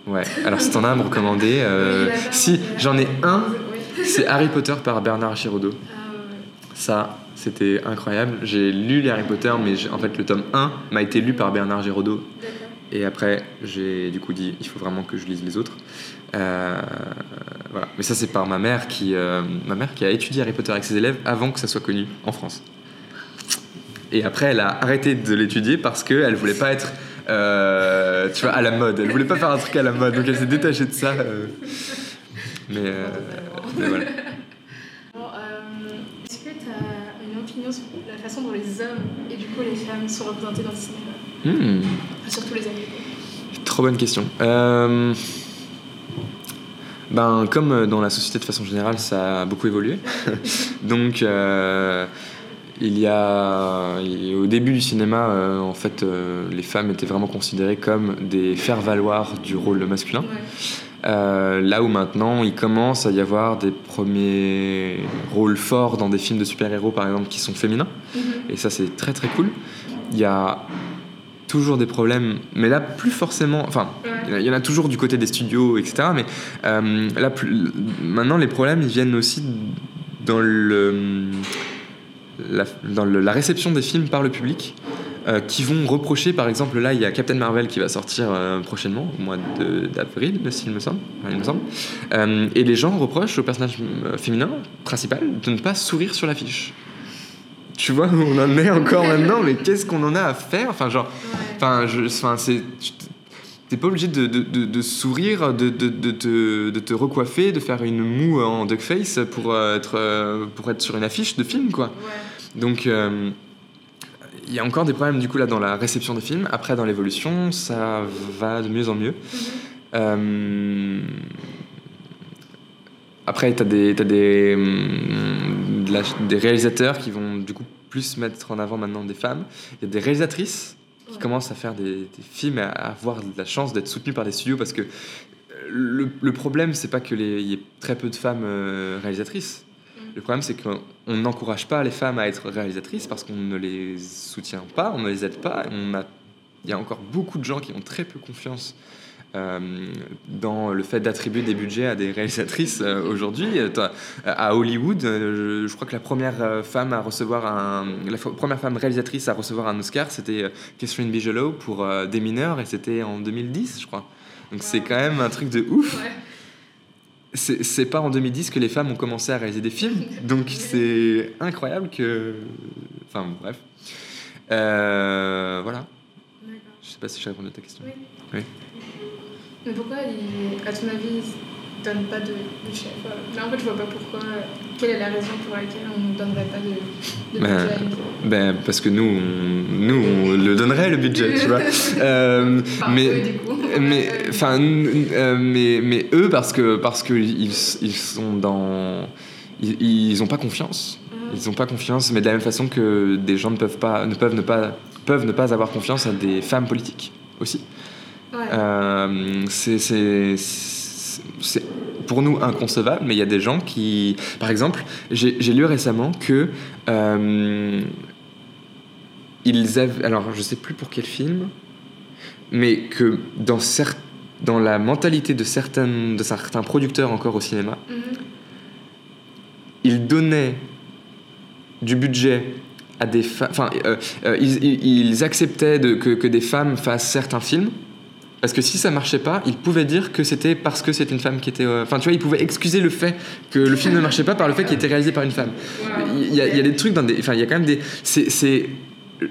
Ouais, alors si t'en as à me recommander, si j'en ai un, c'est Harry Potter par Bernard Giraudot. Ah ouais. Ça, c'était incroyable. J'ai lu les Harry Potter, mais en fait, le tome 1 m'a été lu par Bernard Giraudot. Et après, j'ai du coup dit, il faut vraiment que je lise les autres. Euh, voilà. Mais ça, c'est par ma mère, qui, euh, ma mère qui a étudié Harry Potter avec ses élèves avant que ça soit connu en France. Et après, elle a arrêté de l'étudier parce qu'elle voulait pas être, euh, tu vois, à la mode. Elle voulait pas faire un truc à la mode, donc elle s'est détachée de ça. Mais, mais voilà. Euh, Est-ce que tu as une opinion sur la façon dont les hommes et du coup les femmes sont représentés dans le cinéma Hmm. Surtout les coup. Trop bonne question. Euh, Ben, comme dans la société de façon générale, ça a beaucoup évolué. <laughs> Donc, euh, il y a, au début du cinéma, euh, en fait, euh, les femmes étaient vraiment considérées comme des faire-valoir du rôle masculin. Ouais. Euh, là où maintenant, il commence à y avoir des premiers rôles forts dans des films de super-héros, par exemple, qui sont féminins. Mhm. Et ça, c'est très très cool. Il y a toujours des problèmes, mais là, plus forcément. Enfin, Ouais. il y en a- il y en a toujours du côté des studios, etc. Mais euh, là, plus- maintenant, les problèmes, ils viennent aussi dans, le, la, dans le- la réception des films par le public. Euh, qui vont reprocher, par exemple, là, il y a Captain Marvel qui va sortir euh, prochainement, au mois d'avril, s'il me semble. Il me semble. Euh, et les gens reprochent au personnage féminin principal de ne pas sourire sur l'affiche. Tu vois, on en est encore maintenant, mais qu'est-ce qu'on en a à faire? Enfin, genre. Enfin, je, enfin, c'est. T'es pas obligé de, de, de- de sourire, de, te, de te recoiffer, de faire une moue en duckface pour être, pour être sur une affiche de film, quoi. Ouais. Donc, euh, il y a encore des problèmes, du coup, là, dans la réception des films. Après, dans l'évolution, ça va de mieux en mieux. Mhm. Euh, Après, t'as des, t'as des, de la- des réalisateurs qui vont du coup plus mettre en avant maintenant des femmes. Il y a des réalisatrices qui Ouais. commencent à faire des, des films et à avoir de la chance d'être soutenues par des studios parce que le, le problème, c'est pas qu'il y ait très peu de femmes euh, réalisatrices. Le problème, c'est qu'on n'encourage pas les femmes à être réalisatrices parce qu'on ne les soutient pas, on ne les aide pas. On a, il y a encore beaucoup de gens qui ont très peu confiance euh, dans le fait d'attribuer des budgets à des réalisatrices euh, aujourd'hui. À Hollywood, euh, je, je crois que la première femme à recevoir un, la première femme réalisatrice à recevoir un Oscar, c'était Catherine Bigelow pour Des mineurs, et c'était en 2010, je crois. Donc c'est quand même un truc de ouf. Ouais. C'est pas en 2010 que les femmes ont commencé à réaliser des films, <laughs> donc c'est incroyable que. Enfin bref. Euh, voilà. Je sais pas si j'ai répondu à ta question. Oui. Oui. Mais pourquoi, à ton avis, ils donnent pas de budget quoi Là, en fait, je vois pas pourquoi. Quelle est la raison pour laquelle on ne donnerait pas de, de Ben, budget Ben, parce que nous, on, nous, on le donnerait le budget, tu vois. <laughs> Euh, Enfin, mais, eux, du coup. mais, Euh, enfin, euh, mais, mais eux, parce que parce que ils, ils sont dans, ils, ils ont pas confiance. Ils ont pas confiance, mais de la même façon que des gens ne peuvent pas, ne peuvent ne pas, peuvent ne pas avoir confiance à des femmes politiques aussi. Ouais. Euh, c'est- c'est pour nous inconcevable, mais il y a des gens qui. Par exemple, j'ai lu récemment que. euh, ils avaient. Alors, je sais plus pour quel film, mais que dans, cer- dans la mentalité de, certaines, de certains producteurs encore au cinéma, Mhm. ils donnaient du budget à des femmes. Enfin, euh, euh, ils, ils- ils acceptaient de- que, que des femmes fassent certains films. Parce que si ça marchait pas, ils pouvaient dire que c'était parce que c'était une femme qui était. euh, Enfin, tu vois, ils pouvaient excuser le fait que le film ne marchait pas par le fait qu'il était réalisé par une femme. Il y, a, il des trucs dans des. Enfin, il y a quand même des. C'est.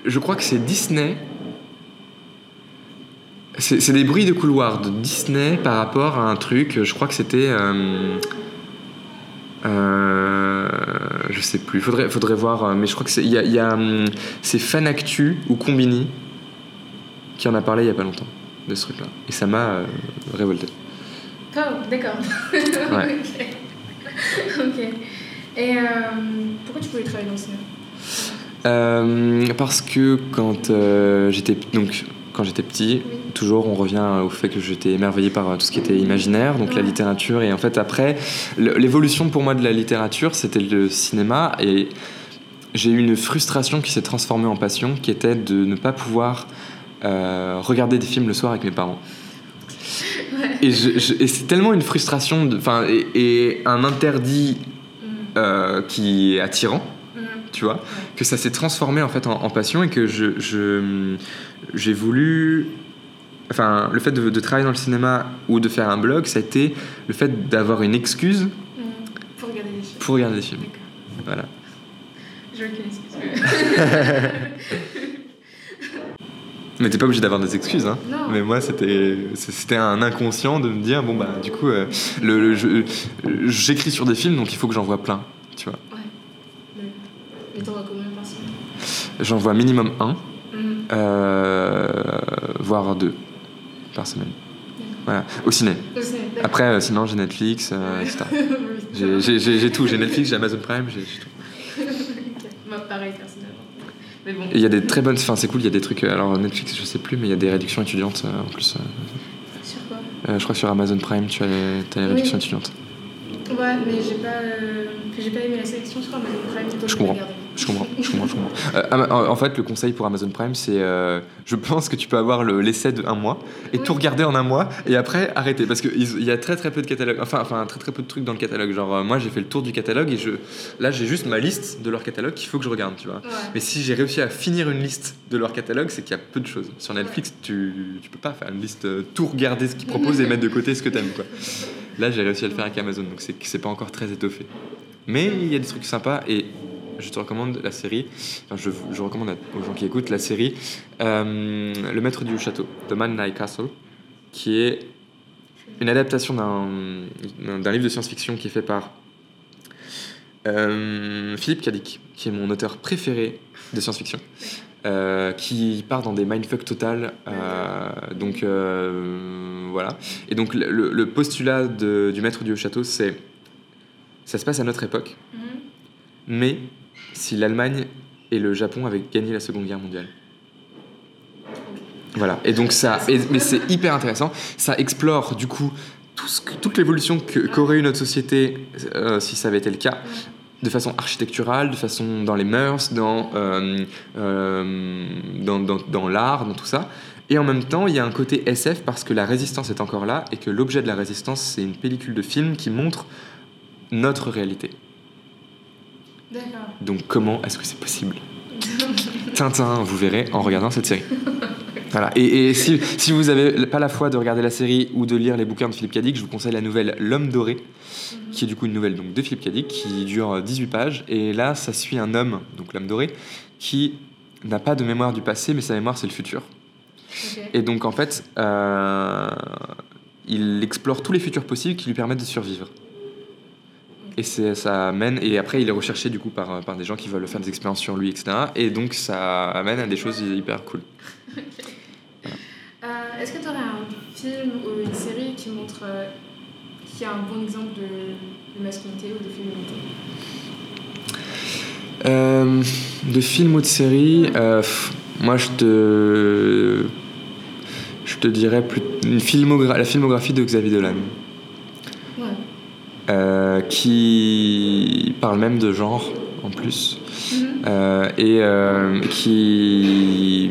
Je crois que c'est Disney. C'est des bruits de couloir de Disney par rapport à un truc. Je crois que c'était. euh, euh, je sais plus. Faudrait, faudrait voir. euh, Mais je crois que c'est. Il il y a, hum, c'est Fanactu ou Combini qui en a parlé il y a pas longtemps de ce truc-là. Et ça m'a euh, révolté. Oh, d'accord. Ouais. <laughs> ok. Ok. Et euh, pourquoi tu voulais travailler dans le cinéma? Euh, parce que quand euh, j'étais donc quand j'étais petit, Oui. toujours on revient au fait que j'étais émerveillé par tout ce qui était imaginaire, donc la littérature et en fait après l'évolution pour moi de la littérature c'était le cinéma et j'ai eu une frustration qui s'est transformée en passion qui était de ne pas pouvoir euh, regarder des films le soir avec mes parents. Et, c'est tellement une frustration, enfin et, et un interdit Mhm. euh, qui est attirant Mhm. tu vois, que ça s'est transformé en fait en, en passion et que je, je- j'ai voulu, enfin, le fait de, de travailler dans le cinéma ou de faire un blog, ça a été le fait d'avoir une excuse Mhm. Pour regarder des films. pour regarder des films. D'accord. Voilà. J'ai aucune excuse. <laughs> <laughs> Mais t'es pas obligé d'avoir des excuses, hein. Non. Mais moi, c'était, c'était un inconscient de me dire, bon bah, du coup, euh, le, le- je- j'écris sur des films, donc il faut que j'en vois plein, tu vois. Ouais. Mais- t'en vois combien par semaine? J'en vois minimum un, Mhm. euh, voire deux par semaine. Voilà, au ciné. Au. Après, euh, sinon, j'ai Netflix, etc. <laughs> J'ai- J'ai j'ai- j'ai tout, j'ai Netflix, j'ai Amazon Prime, j'ai tout. <laughs> Moi, pareil, personnellement. Mais bon. Et il y a des très bonnes, enfin c'est cool, il y a des trucs, euh, alors Netflix je sais plus, mais il y a des réductions étudiantes euh, en plus. euh, Sur quoi? Euh, je crois que sur Amazon Prime tu as les, t'as les Oui. réductions étudiantes. Ouais, mais j'ai pas, euh, j'ai pas aimé la sélection sur Amazon Prime. Je comprends. Je comprends, je comprends, je comprends. Euh, en fait, le conseil pour Amazon Prime, c'est euh, je pense que tu peux avoir le- l'essai de un mois et Oui. tout regarder en un mois et après arrêter parce qu'il y a très très peu de catalogue, enfin, enfin très très peu de trucs dans le catalogue. Genre, euh, moi j'ai fait le tour du catalogue et je, là j'ai juste ma liste de leur catalogue qu'il faut que je regarde, tu vois. Ouais. Mais si j'ai réussi à finir une liste de leur catalogue, c'est qu'il y a peu de choses. Sur Netflix, tu, tu peux pas faire une liste, tout regarder ce qu'ils proposent et <laughs> mettre de côté ce que t'aimes. Quoi. Là, j'ai réussi à le faire avec Amazon, donc c'est c'est pas encore très étoffé. Mais il y a des trucs sympas et je te recommande la série, enfin, je, je recommande à- aux gens qui écoutent la série euh, Le Maître du Château, The Man Night Castle, qui est une adaptation d'un d'un livre de science-fiction qui est fait par euh, Philippe Cadic, qui est mon auteur préféré de science-fiction, euh, qui part dans des mindfuck total. euh, donc euh, voilà. Et donc le, le- postulat de- du maître du haut château, c'est ça se passe à notre époque, Mhm. mais si l'Allemagne et le Japon avaient gagné la Seconde Guerre mondiale. Voilà. Et donc ça, mais c'est hyper intéressant. Ça explore du coup toute l'évolution qu'aurait eu notre société euh, si ça avait été le cas, de façon architecturale, de façon dans les mœurs, dans, euh, euh, dans, dans- dans l'art, dans tout ça. Et en même temps, il y a un côté SF parce que la résistance est encore là et que l'objet de la résistance, c'est une pellicule de film qui montre notre réalité. Donc comment est-ce que c'est possible? Tintin, vous verrez en regardant cette série. Voilà. Et, et si, si vous n'avez pas la foi de regarder la série ou de lire les bouquins de Philippe Cadic, je vous conseille la nouvelle L'homme doré, qui est du coup une nouvelle donc, de Philippe Cadic, qui dure 18 pages. Et là, ça suit un homme, donc l'homme doré, qui n'a pas de mémoire du passé, mais sa mémoire, c'est le futur. Et donc, en fait, euh, il explore tous les futurs possibles qui lui permettent de survivre. Et c'est- ça amène, et après, il est recherché du coup par, par des gens qui veulent faire des expériences sur lui, etc. Et donc, ça amène à des choses hyper cool. <laughs> Euh, Est-ce que tu aurais un film ou une série qui montre. euh, qui a un bon exemple de, de masculinité ou de féminité? Euh, de films ou de euh, pff, moi je te. Je te dirais plus, une filmogra- la filmographie de Xavier Dolan. Euh, qui parle même de genre en plus, Mhm. euh, et euh, qui,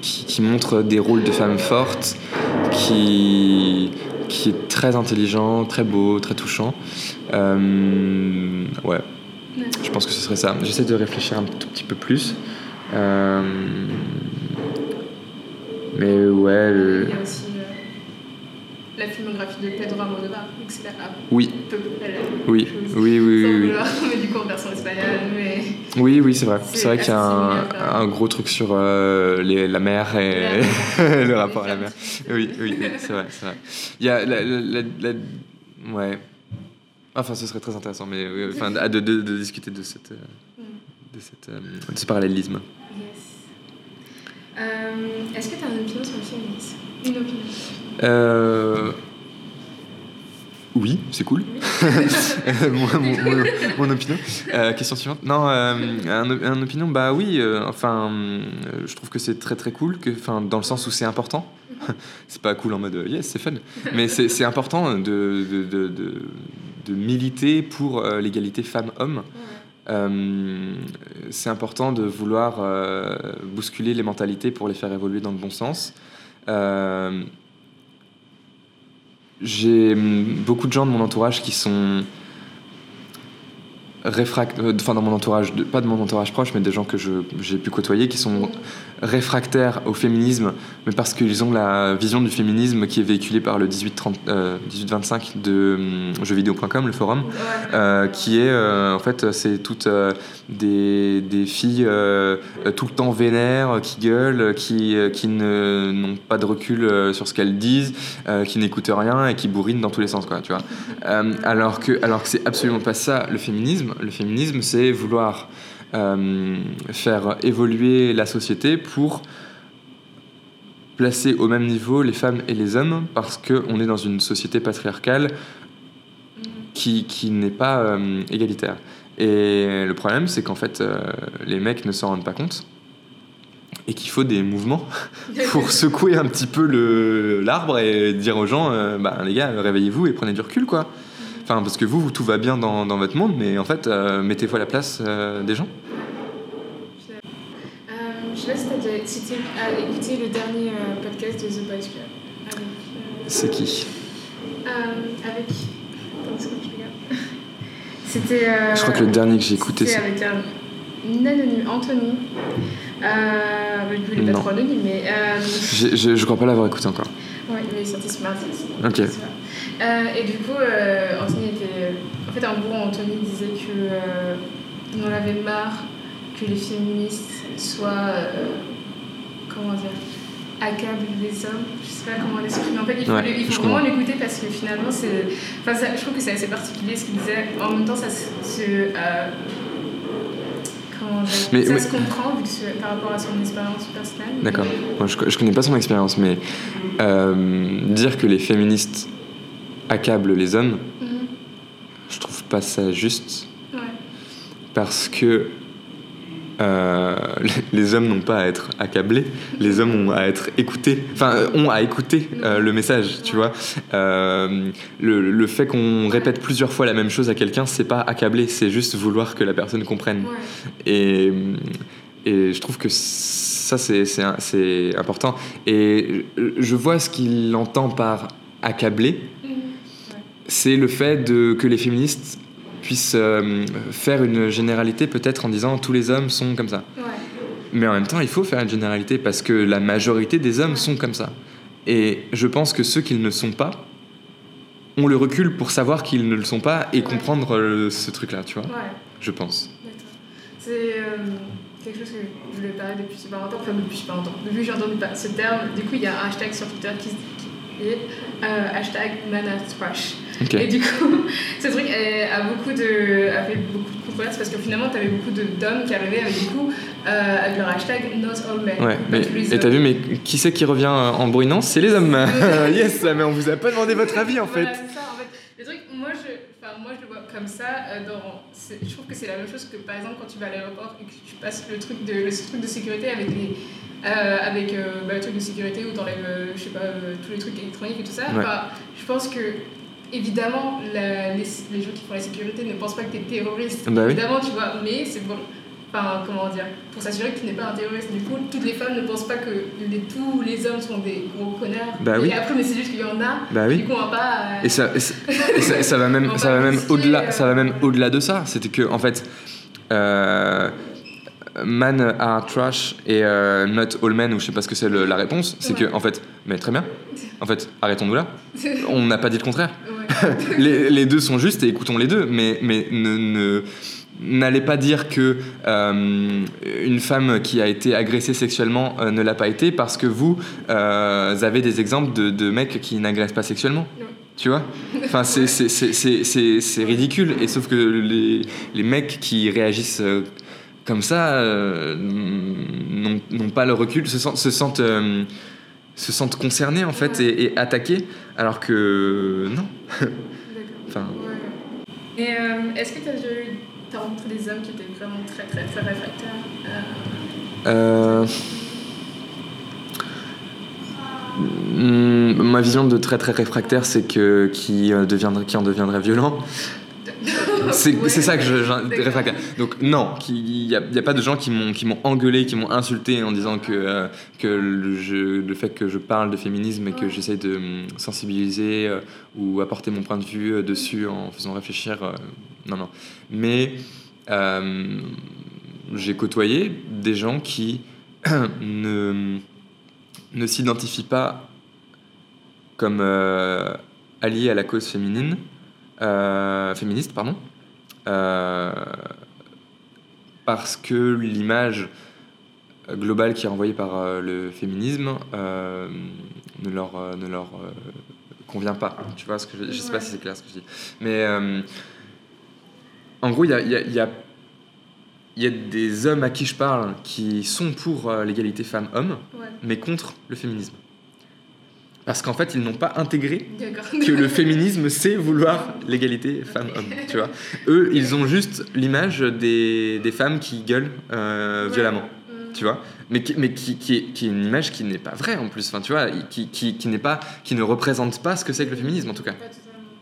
qui, qui montre des rôles de femmes fortes, qui, qui est très intelligent, très beau, très touchant. Euh, ouais, je pense que ce serait ça. J'essaie de réfléchir un tout petit peu plus. Mais ouais, le- Il y a aussi euh, la filmographie de Pedro Almodovar, oui, Peu oui, oui, oui, oui, oui. vouloir, <laughs> mais du coup en version espagnole. Mais Oui, oui, c'est vrai. C'est vrai qu'il y a un, un gros truc sur euh, les- la mer et La- <laughs> le rapport à la mer. Oui, oui, oui, c'est vrai, vrai. Il y a la, la- la- la- ouais. Enfin, ce serait très intéressant, mais oui, enfin, de, de, de- de discuter de cette, euh, Mm. de cette, euh, de ce parallélisme. Yes. Euh, Est-ce que tu as une opinion sur le féminisme? Une opinion Euh, Oui, c'est cool. <laughs> mon, mon- mon- mon opinion. Euh, question suivante. Non, euh, un, un opinion, bah oui. euh, enfin, euh, je trouve que c'est très très cool, que, enfin, dans le sens où c'est important. <laughs> c'est pas cool en mode yes, c'est fun, mais c'est important de, de, de, de- de militer pour euh, l'égalité femmes-hommes. C'est important de vouloir euh, bousculer les mentalités pour les faire évoluer dans le bon sens. Euh, j'ai beaucoup de gens de mon entourage qui sont réfractaires, enfin dans mon entourage, de- pas de mon entourage proche, mais des gens que j'ai pu côtoyer qui sont réfractaires au féminisme, mais parce qu'ils ont la vision du féminisme qui est véhiculée par le 18-30, euh, 18-25 de hum, jeuxvideo.com, le forum. Euh, qui est euh, en fait c'est toutes euh, des, des filles euh, euh, tout le temps vénères, qui gueulent, qui, euh, qui n'ont pas de recul euh, sur ce qu'elles disent, euh, qui n'écoutent rien et qui bourrinent dans tous les sens quoi, tu vois. <laughs> Euh, alors que alors que c'est absolument pas ça le féminisme. Le féminisme c'est vouloir euh, faire évoluer la société pour placer au même niveau les femmes et les hommes parce qu'on est dans une société patriarcale qui, qui n'est pas euh, égalitaire. Et le problème, c'est qu'en fait, euh, les mecs ne s'en rendent pas compte et qu'il faut des mouvements <laughs> pour secouer un petit peu l'arbre et dire aux gens, euh, bah, les gars, réveillez-vous et prenez du recul, quoi. Enfin, parce que vous, vous, tout va bien dans, dans votre monde, mais en fait, euh, mettez-vous à la place euh, des gens. Euh, je sais pas si tu as déjà t'as- ah, écouté le dernier podcast de The Boys Club. C'est qui avec. Attends, je regarde <laughs> C'était. Je crois que le dernier que j'ai écouté, C'était c'est. avec un anonyme, Anthony. Euh, il est pas Non. trop anonyme, mais. Je, je crois pas l'avoir écouté encore. Il est sorti ce mardi. Ok. Euh, et du coup, euh, Anthony était. En fait, en gros, Anthony disait que euh, on en avait marre que les féministes soient. euh, comment dire accablent les hommes. Je sais pas comment l'exprimer. En fait, il faut, Ouais, le- il faut vraiment l'écouter parce que finalement, c'est. Enfin, ça- je trouve que c'est assez particulier ce qu'il disait. En même temps, ça se. se, euh, comment dire Mais- Ça mais- se comprend vu que par rapport à son expérience personnelle. D'accord. mais- Moi, je, je connais pas son expérience, mais euh, dire que les féministes accablent les hommes, Mhm. je trouve pas ça juste Ouais. parce que euh, <laughs> les hommes n'ont pas à être accablés, les hommes ont à être écoutés, enfin ont à écouter euh, le message, tu vois. Euh, le, le fait qu'on répète plusieurs fois la même chose à quelqu'un, c'est pas accabler, c'est juste vouloir que la personne comprenne. Ouais. Et, et je trouve que ça, c'est, important. Et je- je vois ce qu'il entend par accabler. C'est le fait de, que les féministes puissent euh, faire une généralité peut-être en disant tous les hommes sont comme ça. Ouais. Mais en même temps, il faut faire une généralité parce que la majorité des hommes sont comme ça. Et je pense que ceux qui ne le sont pas ont le recul pour savoir qu'ils ne le sont pas et comprendre euh, ce truc-là, tu vois. Ouais. Je pense. C'est euh, quelque chose que je voulais parler depuis super longtemps, enfin depuis super longtemps. Depuis que j'ai entendu ce terme, du coup il y a un hashtag sur Twitter qui, qui est euh, hashtag manatrash. Et du coup, <laughs> ce truc a, a beaucoup de, a fait beaucoup de controverses parce que finalement t'avais beaucoup de- d'hommes qui arrivaient avec du coup euh, avec leur hashtag not all men. Ouais, mais, et t'as vu, mais qui c'est qui revient euh, en bruyant C'est les hommes. <laughs> <laughs> yes, mais on vous a pas demandé votre avis en fait. Voilà, c'est ça, en fait. Le truc, moi je, enfin, moi, je le vois comme ça. euh, dans, je trouve que c'est la même chose que par exemple quand tu vas à l'aéroport et que tu passes le truc de, le truc de sécurité avec, les, euh, avec euh, bah, le truc de sécurité où t'enlèves, euh, je sais pas, euh, tous les trucs électroniques et tout ça. Ouais. Je pense que. Évidemment, la- les, les gens qui font la sécurité ne pensent pas que tu es terroriste. Bah oui. Évidemment, tu vois, mais c'est pour, enfin, comment dire, pour s'assurer que tu n'es pas un terroriste. Du coup, toutes les femmes ne pensent pas que les, tous les hommes sont des gros connards. Bah et oui. après, mais c'est juste qu'il y en a. Bah oui. Du coup, on va pas. euh, Et ça, et ça, et ça- va même, ça va même <laughs> au-delà, euh, ça va même au-delà de ça. C'était que en fait, euh, man are trash et euh, not all men ou je sais pas ce que c'est la réponse. C'est Ouais. que en fait, mais très bien. En fait, arrêtons-nous là. <laughs> On n'a pas dit le contraire. <laughs> les, les deux sont justes et écoutons les deux, mais, mais ne, n'allez pas dire que euh, une femme qui a été agressée sexuellement euh, ne l'a pas été parce que vous euh, avez des exemples de, de mecs qui n'agressent pas sexuellement. Tu vois? Enfin, c'est, ridicule. Et sauf que les, les mecs qui réagissent comme ça euh, n'ont, pas le recul, se sentent, se sentent, euh, se sentent concernés en fait et, et attaqués, alors que non. D'accord. Enfin, Ouais. Et euh, est-ce que tu as déjà eu t'as rencontré des hommes qui étaient vraiment très très très réfractaires hmm, ma vision de très très réfractaire, c'est que qui, deviendrait, qui en deviendrait violent. <laughs> C'est Ouais. ça que je, je- réfractaire. Donc non, il n'y a, y a pas de gens qui m'ont engueulé, qui m'ont insulté en disant que, euh, que le, je- le fait que je parle de féminisme et que Ouais. j'essaye de sensibiliser euh, ou apporter mon point de vue euh, dessus en faisant réfléchir, non, non. Mais j'ai côtoyé des gens qui <coughs> ne, ne s'identifient pas comme alliés à la cause féminine, féministe, pardon, euh, parce que l'image globale qui est renvoyée par euh, le féminisme euh, ne leur, euh, ne leur euh, convient pas. Tu vois ce que je, je sais pas si c'est clair ce que je dis. Mais euh, en gros, il y a, y a- y a il y a des hommes à qui je parle qui sont pour euh, l'égalité femmes-hommes, Ouais, mais contre le féminisme. Parce qu'en fait, ils n'ont pas intégré que le féminisme, c'est vouloir l'égalité femmes-hommes. <laughs> Tu vois Eux, ils ont juste l'image des, des femmes qui gueulent euh, Ouais. violemment. Mm. Tu vois Mais, qui, mais qui, qui, est, qui est une image qui n'est pas vraie en plus. Enfin, tu vois qui, qui, qui, n'est pas, qui ne représente pas ce que c'est que le féminisme en tout cas.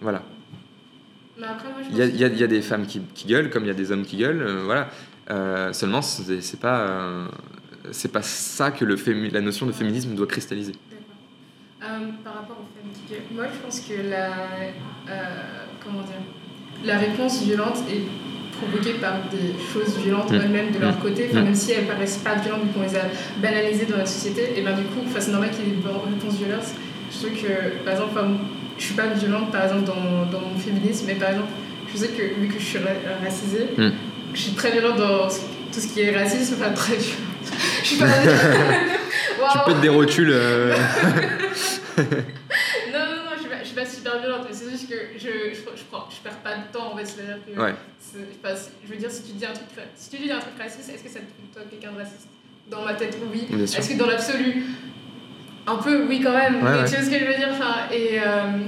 Voilà. Il y y a- il y a des femmes qui, qui gueulent comme il y a des hommes qui gueulent. euh, voilà. Euh, seulement, c'est c'est pas, c'est pas ça que le fémi- la notion de féminisme doit cristalliser. Euh, par rapport aux femmes gueulent, moi je pense que la, euh, comment dire, la réponse violente est provoquée par des choses violentes Mm. elles-mêmes de leur Mm. côté, enfin, Mm. même si elles paraissent pas violentes vu qu'on les a banalisées dans la société, et ben du coup, enfin, c'est normal qu'il y ait des réponses violentes. Je trouve que, par exemple, je suis pas violente par exemple dans, dans mon féminisme, mais par exemple, je sais que vu que je suis ra- racisée, je suis très violente dans tout ce qui est racisme, enfin très violente. <laughs> Je suis pas. <laughs> Tu pètes des rotules. euh, <laughs> Non, non, non, je suis pas, je suis pas super violente, mais c'est juste que je, je, je, prends- je perds pas de temps en fait. C'est-à-dire que. Ouais. Je, pas, veux dire, si tu dis un truc, si tu dis un truc raciste, est-ce que ça te toi quelqu'un de raciste? Dans ma tête, oui. Est-ce que dans l'absolu? Un peu, oui, quand même. Ouais, mais ouais. tu vois ce que je veux dire enfin, et, euh,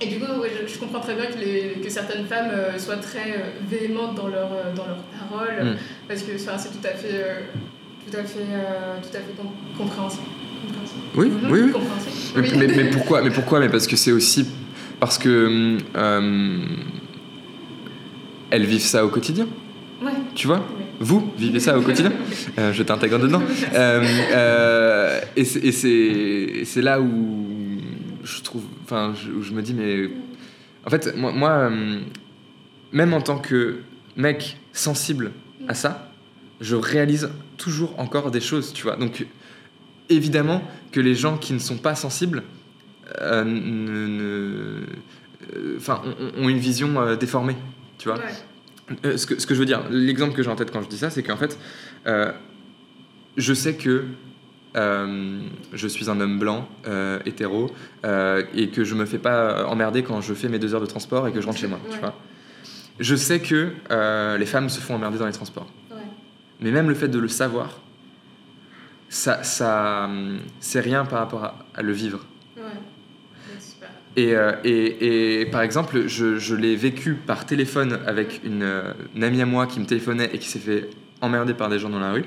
et du coup, je, comprends très bien que, les, que certaines femmes euh, soient très véhémentes dans leurs dans leurs paroles, Mm. parce que enfin, c'est tout à fait. euh, tout à fait, euh, tout à fait com- compréhensible. Oui, Mhm, oui, oui. Mais, mais- mais pourquoi Mais pourquoi? Mais parce que c'est aussi parce que euh, elles vivent ça au quotidien. Ouais. Tu vois? Vous vivez ça au quotidien? <laughs> Euh, je t'intègre dedans. Euh, et c'est là où je trouve, enfin, où je me dis, mais en fait, moi, moi même en tant que mec sensible à ça, je réalise toujours encore des choses, tu vois. Donc, évidemment que les gens qui ne sont pas sensibles ne, enfin, ont, une vision déformée, tu vois. Euh, ce, que, ce, que, je veux dire, l'exemple que j'ai en tête quand je dis ça, c'est qu'en fait, euh, je sais que euh, je suis un homme blanc, hétéro, et que je me fais pas emmerder quand je fais mes deux heures de transport et que je rentre chez moi. Tu vois je sais que les femmes se font emmerder dans les transports. Mais même le fait de le savoir, ça, ça c'est rien par rapport à, à le vivre. Ouais. Euh, et, et, par exemple, je, je l'ai vécu par téléphone avec une, amie à moi qui me téléphonait et qui s'est fait emmerder par des gens dans la rue.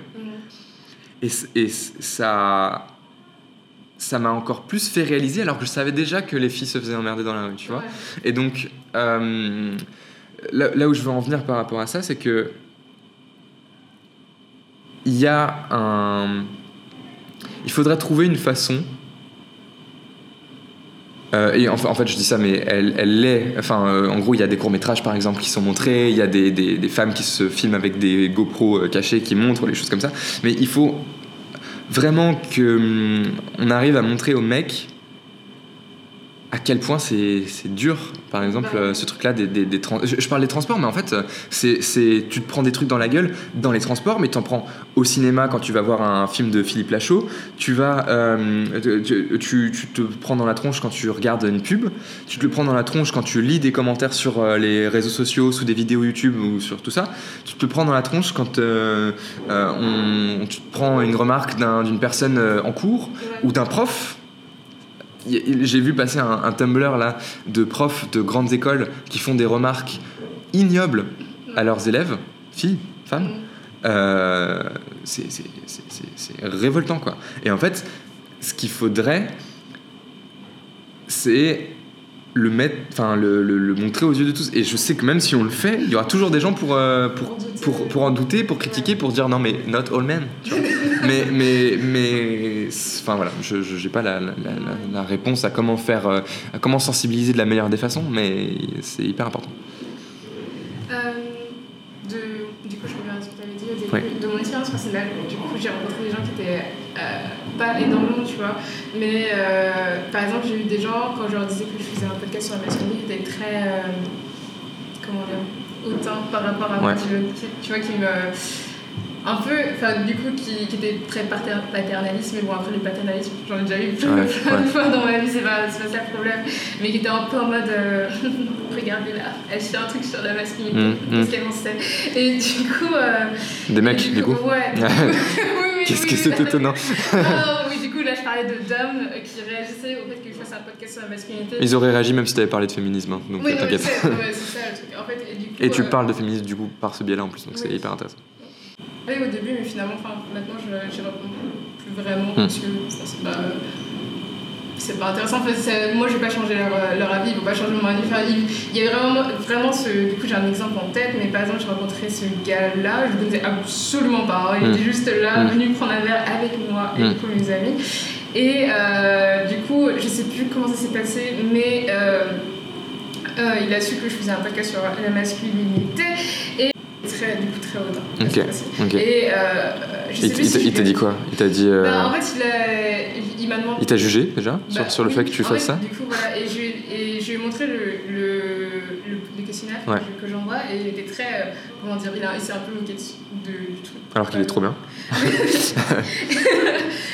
Et, et, ça ça m'a encore plus fait réaliser alors que je savais déjà que les filles se faisaient emmerder dans la rue, tu vois. Et donc, euh, là, là, où je veux en venir par rapport à ça, c'est que il y a un... Il faudrait trouver une façon euh, et en, fait, je dis ça, mais elle, elle l'est. Enfin, euh, en gros, il y a des courts-métrages, par exemple, qui sont montrés. Il y a des, des, femmes qui se filment avec des GoPro euh, cachés qui montrent les choses comme ça. Mais il faut vraiment qu'on hum, arrive à montrer aux mecs à quel point c'est dur, par exemple, euh, ce truc-là, des, des, je, parle des transports, mais en fait, c'est tu te prends des trucs dans la gueule dans les transports, mais tu en prends au cinéma quand tu vas voir un film de Philippe Lachaud, tu vas, euh, tu, tu, te prends dans la tronche quand tu regardes une pub, tu te le prends dans la tronche quand tu lis des commentaires sur euh, les réseaux sociaux, sous des vidéos YouTube ou sur tout ça, tu te le prends dans la tronche quand on, tu te prends une remarque d'une personne en cours ou d'un prof j'ai vu passer un, Tumblr là de profs de grandes écoles qui font des remarques ignobles à leurs élèves, filles, femmes. Euh, c'est révoltant quoi. Et en fait, ce qu'il faudrait, c'est le mettre, enfin le, le, montrer aux yeux de tous. Et je sais que même si on le fait, il y aura toujours des gens pour, euh, pour, pour, pour, en douter, pour critiquer, pour dire non mais not all men. <laughs> mais mais mais enfin voilà, je n'ai pas la, la, la, réponse à comment faire, euh, à comment sensibiliser de la meilleure des façons, mais c'est hyper important. Euh, de, du coup, je reviens à ce que tu avais dit au début. De mon expérience personnelle, du coup, j'ai rencontré des gens qui étaient pas énormément, tu vois. Mais euh, par exemple, j'ai eu des gens, quand je leur disais que je faisais un podcast sur la masculinité, qui étaient très. Euh, comment dire Hautain par rapport à moi, tu vois, qui me un peu, enfin du coup, qui, qui, était très paternaliste, mais bon, après le paternalisme, j'en ai déjà eu plein, de fois <laughs> dans ma vie, c'est pas, pas ça le problème, mais qui était un peu en mode, euh, <laughs> regardez là, elle fait un truc sur la masculinité, mm, qu'est-ce qu'elle en sait Et du coup. Des mecs, du coup, Ouais. <laughs> Qu'est-ce que c'est étonnant ah, Oui, du coup, là, je parlais de d'hommes qui réagissaient au fait que je fasse un podcast sur la masculinité. Ils auraient réagi même si tu avais parlé de féminisme, hein, donc oui, t'inquiète. c'est ça le truc. En fait, et, du coup, et tu euh, parles de féminisme, du coup, par ce biais-là en plus, donc c'est hyper intéressant. Oui, au début, mais finalement, maintenant, je n'y réponds plus vraiment, hmm. parce que c'est pas c'est pas intéressant. En fait, moi, je vais pas changer leur, euh, leur avis, ils vont pas changer mon avis. il, y a vraiment, vraiment ce. Du coup, j'ai un exemple en tête, mais par exemple, j'ai rencontré ce gars-là, je ne connaissais absolument pas. Hein. Il était mm. juste là, mm. venu prendre un verre avec moi et mm. mes amis. Et euh, du coup, je sais plus comment ça s'est passé, mais euh, il a su que je faisais un podcast sur la masculinité. Et très, du coup, très hautain. Ok. Et il, t'a dit quoi? Il t'a dit. Bah, en fait, il m'a demandé. Il t'a jugé déjà sur, bah, sur, le fait que tu fasses ça? Du coup, voilà. Et je, et je lui ai montré le, le, le, questionnaire que, j'envoie et il était très. Euh, comment dire Il, s'est un peu moqué de, du truc. Alors qu'il est trop bien. <laughs>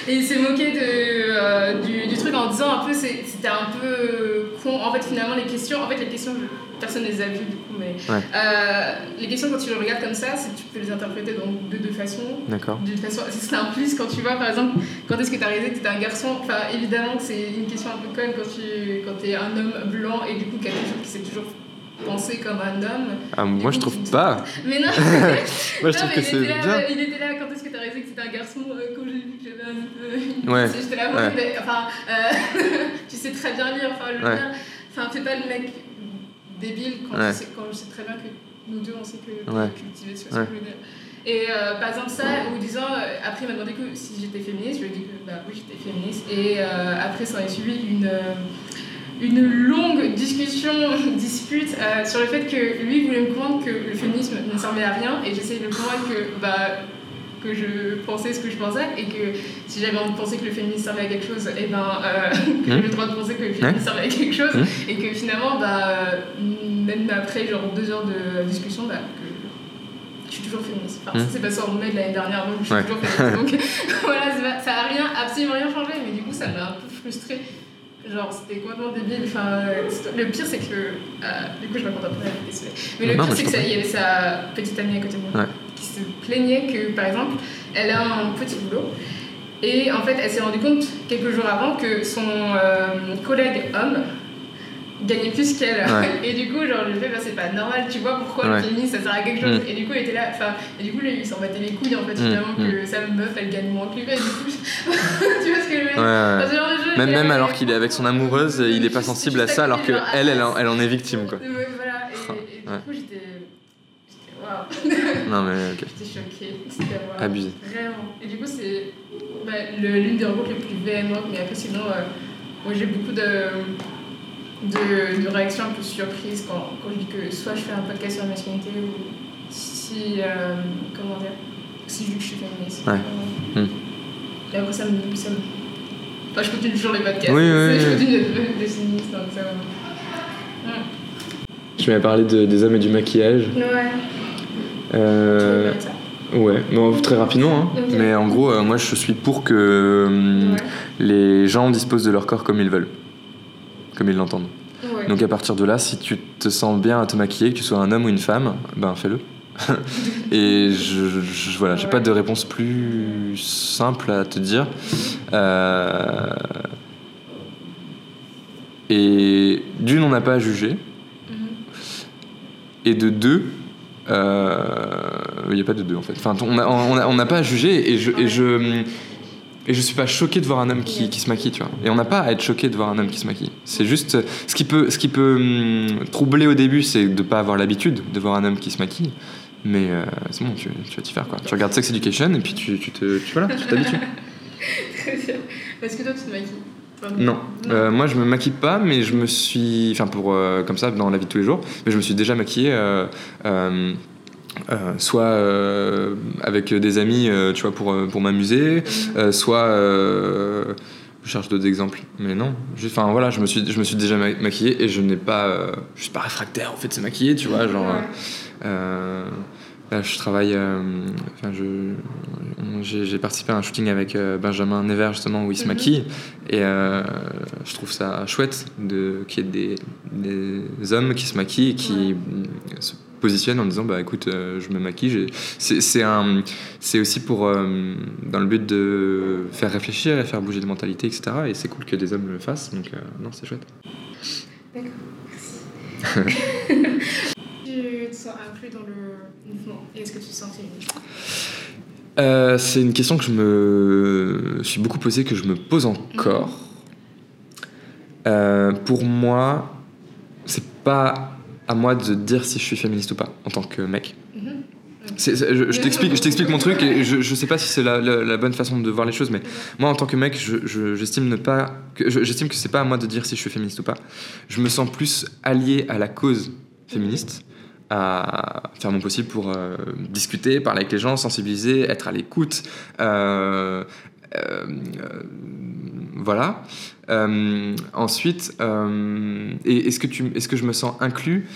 et il s'est moqué de, euh, du, du, truc en disant un peu. C'était un peu con. En fait, finalement, les questions. En fait, les questions personne ne les a vues du coup, mais euh, les questions quand tu les regardes comme ça, tu peux les interpréter donc, de deux façons. D'accord. façon, c'est un plus quand tu vois par exemple quand est-ce que tu as réalisé que tu étais un garçon. Enfin évidemment que c'est une question un peu conne quand tu quand es un homme blanc et du coup quelque chose qui s'est toujours pensé comme un homme. Ah, moi je trouve pas. <laughs> Mais non. <laughs> <laughs> moi je trouve que c'est bien. Il était là quand est-ce que tu as réalisé que c'était un garçon euh, quand j'ai vu que j'avais un. Ouais. J'étais là, ouais. mais, enfin, euh, tu sais très bien lire. Enfin, le ouais. enfin, fais pas le mec débile quand, je sais, quand, je sais, très bien que nous deux on sait que ouais. cultiver ce que je veux dire. Et euh, par exemple, ça, ou disant, euh, après, il m'a demandé que si j'étais féministe, je lui ai dit que bah, oui, j'étais féministe. Et euh, après, ça a suivi une, une longue discussion, <laughs> dispute sur le fait que lui voulait me convaincre que le féminisme ne servait à rien. Et j'essayais de le convaincre que. Bah, que je pensais ce que je pensais et que si j'avais envie de penser que le féminisme servait à quelque chose, et eh ben, <laughs> que j'avais le droit de penser que le féminisme servait à quelque chose et que finalement, bah, même après genre deux heures de discussion, bah, je suis toujours féministe. Enfin, ça s'est passé en mai de l'année dernière, donc je suis toujours féministe. <laughs> Donc <laughs> voilà, ça n'a rien, absolument rien changé, mais du coup, ça m'a un peu frustrée. Genre, c'était complètement débile. Enfin, le pire, c'est que. Euh, du coup, je raconte après. Mais le pire, c'est qu'il y avait sa petite amie à côté de moi qui se plaignait que, par exemple, elle a un petit boulot. Et en fait, elle s'est rendue compte quelques jours avant que son euh, collègue homme gagner plus qu'elle. <laughs> Et du coup, genre, je fais, bah, c'est pas normal, tu vois pourquoi le féminisme ça sert à quelque chose. Mm. Et du coup, il était là, enfin, et du coup, lui, il s'en battait les couilles en fait, mm. finalement, que mm. sa meuf elle gagne moins que lui. <laughs> Et du coup, <laughs> tu vois ce que je veux dire? Même, même alors qu'il est avec son amoureuse, il est pas sensible à ça, alors que elle, elle, elle en est victime, quoi. Voilà, et, du coup, j'étais. Waouh! non, mais ok. J'étais choquée. C'était Abusé. Vraiment. Et du coup, c'est bah, l'une des rencontres les plus véhémentes, mais après, sinon, euh, moi j'ai beaucoup de de, de réactions un peu surprises quand, quand, je dis que soit je fais un podcast sur la masculinité ou si, euh, comment dire, si je dis que je suis féministe. Ouais. Hmm. Et après ça me, ça me... Enfin, je continue toujours les podcasts. Oui, oui, je continue d'être féministe, donc ça va. Tu m'avais parlé de, des hommes et du maquillage. Ouais. Euh... Ouais, bon, très rapidement, hein. mais en gros, euh, moi je suis pour que euh, les gens disposent de leur corps comme ils veulent comme ils l'entendent. Donc à partir de là, si tu te sens bien à te maquiller, que tu sois un homme ou une femme, ben fais-le. <laughs> et je, je voilà, j'ai pas de réponse plus simple à te dire. Euh, et d'une, on n'a pas à juger. Mm-hmm. Et de deux, il n'y a pas de deux en fait. Enfin, on n'a pas à juger et je, et je et je suis pas choqué de voir un homme qui, qui se maquille, tu vois. Et on n'a pas à être choqué de voir un homme qui se maquille. C'est juste. Ce qui peut, ce qui peut hum, troubler au début, c'est de pas avoir l'habitude de voir un homme qui se maquille. Mais euh, c'est bon, tu, tu vas t'y faire quoi. Tu regardes Sex Education et puis tu, tu te. Tu, voilà, tu t'habitues. <laughs> Très bien. Est-ce que toi tu te maquilles non, euh, moi je me maquille pas, mais je me suis, enfin pour euh, comme ça dans la vie de tous les jours, mais je me suis déjà maquillé euh, soit avec des amis, tu vois, pour, pour m'amuser, mhm. soit je cherche d'autres exemples, mais non. Enfin voilà, je me suis, je me suis déjà maquillé et je n'ai pas, je suis pas réfractaire en fait, c'est maquillé, tu vois, genre. Là, je travaille. enfin, je, j'ai, participé à un shooting avec Benjamin Never justement où il se mhm. maquille. Et je trouve ça chouette de qu'il y ait des, des hommes qui se maquillent et qui se positionne en disant bah écoute euh, je me maquille. C'est un c'est aussi pour euh, dans le but de faire réfléchir et faire bouger les mentalités etc et c'est cool que des hommes le fassent. Donc euh, non c'est chouette. D'accord merci <laughs> tu te sens inclus dans le mouvement et est-ce que tu te sens euh, c'est une question que je me suis beaucoup posée que je me pose encore mhm. pour moi c'est pas à moi de dire si je suis féministe ou pas en tant que mec. Mm-hmm. je, t'explique, je t'explique mon truc et je, je sais pas si c'est la, la, bonne façon de voir les choses, mais moi en tant que mec, j'estime ne pas, j'estime que c'est pas à moi de dire si je suis féministe ou pas. Je me sens plus allié à la cause féministe, à faire mon possible pour euh, discuter, parler avec les gens, sensibiliser, être à l'écoute, euh, euh, voilà. Ensuite, est-ce que, est-ce que je me sens inclus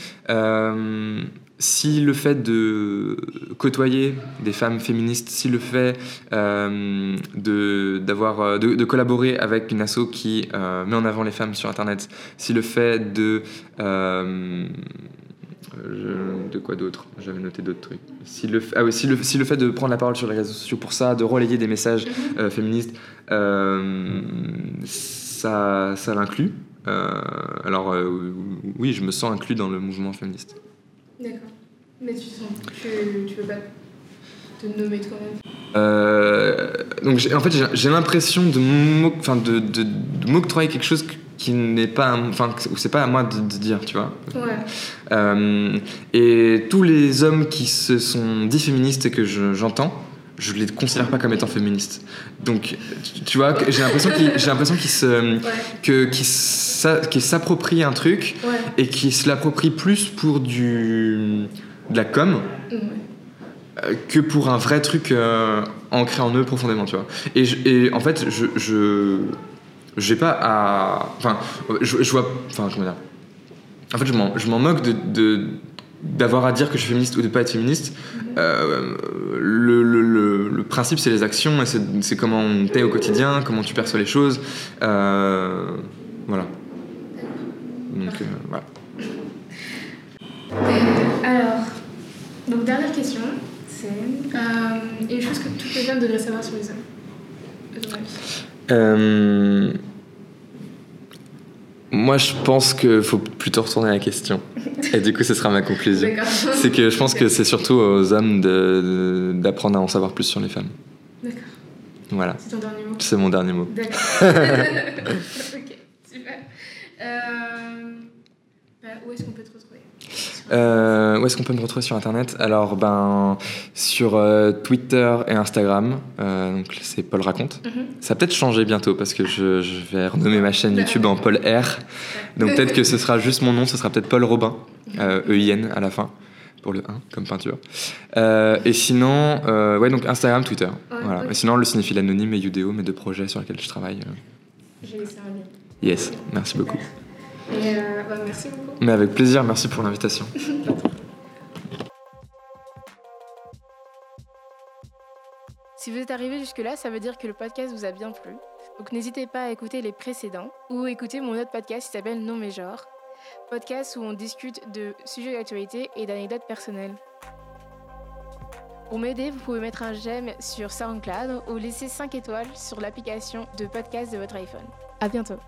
si le fait de côtoyer des femmes féministes, si le fait de, de, collaborer avec une asso qui met en avant les femmes sur Internet, si le fait de... de quoi d'autre J'avais noté d'autres trucs. Si le, ah oui, si, le, si le fait de prendre la parole sur les réseaux sociaux pour ça, de relayer des messages féministes, ça, ça l'inclut. Euh, alors euh, oui, je me sens inclus dans le mouvement féministe. D'accord. Mais tu sens que tu veux pas te nommer toi-même? Euh, Donc en fait, j'ai l'impression de m'octroyer de, de, quelque chose qui n'est pas, enfin, c'est pas à moi de, de dire, tu vois. Ouais. Euh, et tous les hommes qui se sont dits féministes et que je- j'entends, je les considère pas comme étant féministes. Donc, tu- tu vois, j'ai l'impression qu'ils, j'ai l'impression qu'ils se, Ouais. que, qu'ils s'approprient un truc Ouais. et qu'ils se l'approprient plus pour du, de la com euh, que pour un vrai truc euh, ancré en eux profondément, tu vois. Et, je- et en fait, je, je j'ai pas à, enfin, je, vois, enfin, comment dire. En fait, je m'en, moque de, d'avoir à dire que je suis féministe ou de pas être féministe. Euh, le, le- le- principe, c'est les actions et c'est, comment t'es au quotidien, comment tu perçois les choses. Euh, voilà. Donc, euh, voilà. Alors, donc dernière question, c'est euh, une chose que toutes les femmes devraient savoir sur les hommes. Euh, Moi, je pense qu'il faut plutôt retourner à la question. Et du coup, ce sera ma conclusion. D'accord. C'est que je pense que c'est surtout aux hommes d'apprendre à en savoir plus sur les femmes. D'accord. Voilà, C'est ton dernier mot. c'est mon dernier mot. D'accord. <laughs> ok, super. Euh, bah, où est-ce qu'on peut te retrouver Euh, où est-ce qu'on peut me retrouver sur Internet? Alors, ben, sur euh, Twitter et Instagram. Euh, donc, c'est Paul Raconte. Mhm. Ça va peut-être changer bientôt parce que je, je vais renommer ma chaîne YouTube en Paul R. Donc, peut-être que ce sera juste mon nom, ce sera peut-être Paul Robin, E-I-N à la fin, pour le 1, comme peinture. Et sinon, ouais, donc Instagram, Twitter. Ouais, voilà. Et sinon, le cinéphile anonyme et Udeo, mes deux projets sur lesquels je travaille. J'ai laissé un lien. Yes, merci beaucoup. Et euh, bah, merci beaucoup. Mais avec plaisir, merci pour l'invitation. <laughs> Si vous êtes arrivé jusque-là, ça veut dire que le podcast vous a bien plu. Donc n'hésitez pas à écouter les précédents ou écouter mon autre podcast qui s'appelle Non mais genre. Podcast où on discute de sujets d'actualité et d'anecdotes personnelles. Pour m'aider, vous pouvez mettre un j'aime sur SoundCloud ou laisser 5 étoiles sur l'application de podcast de votre iPhone. À bientôt.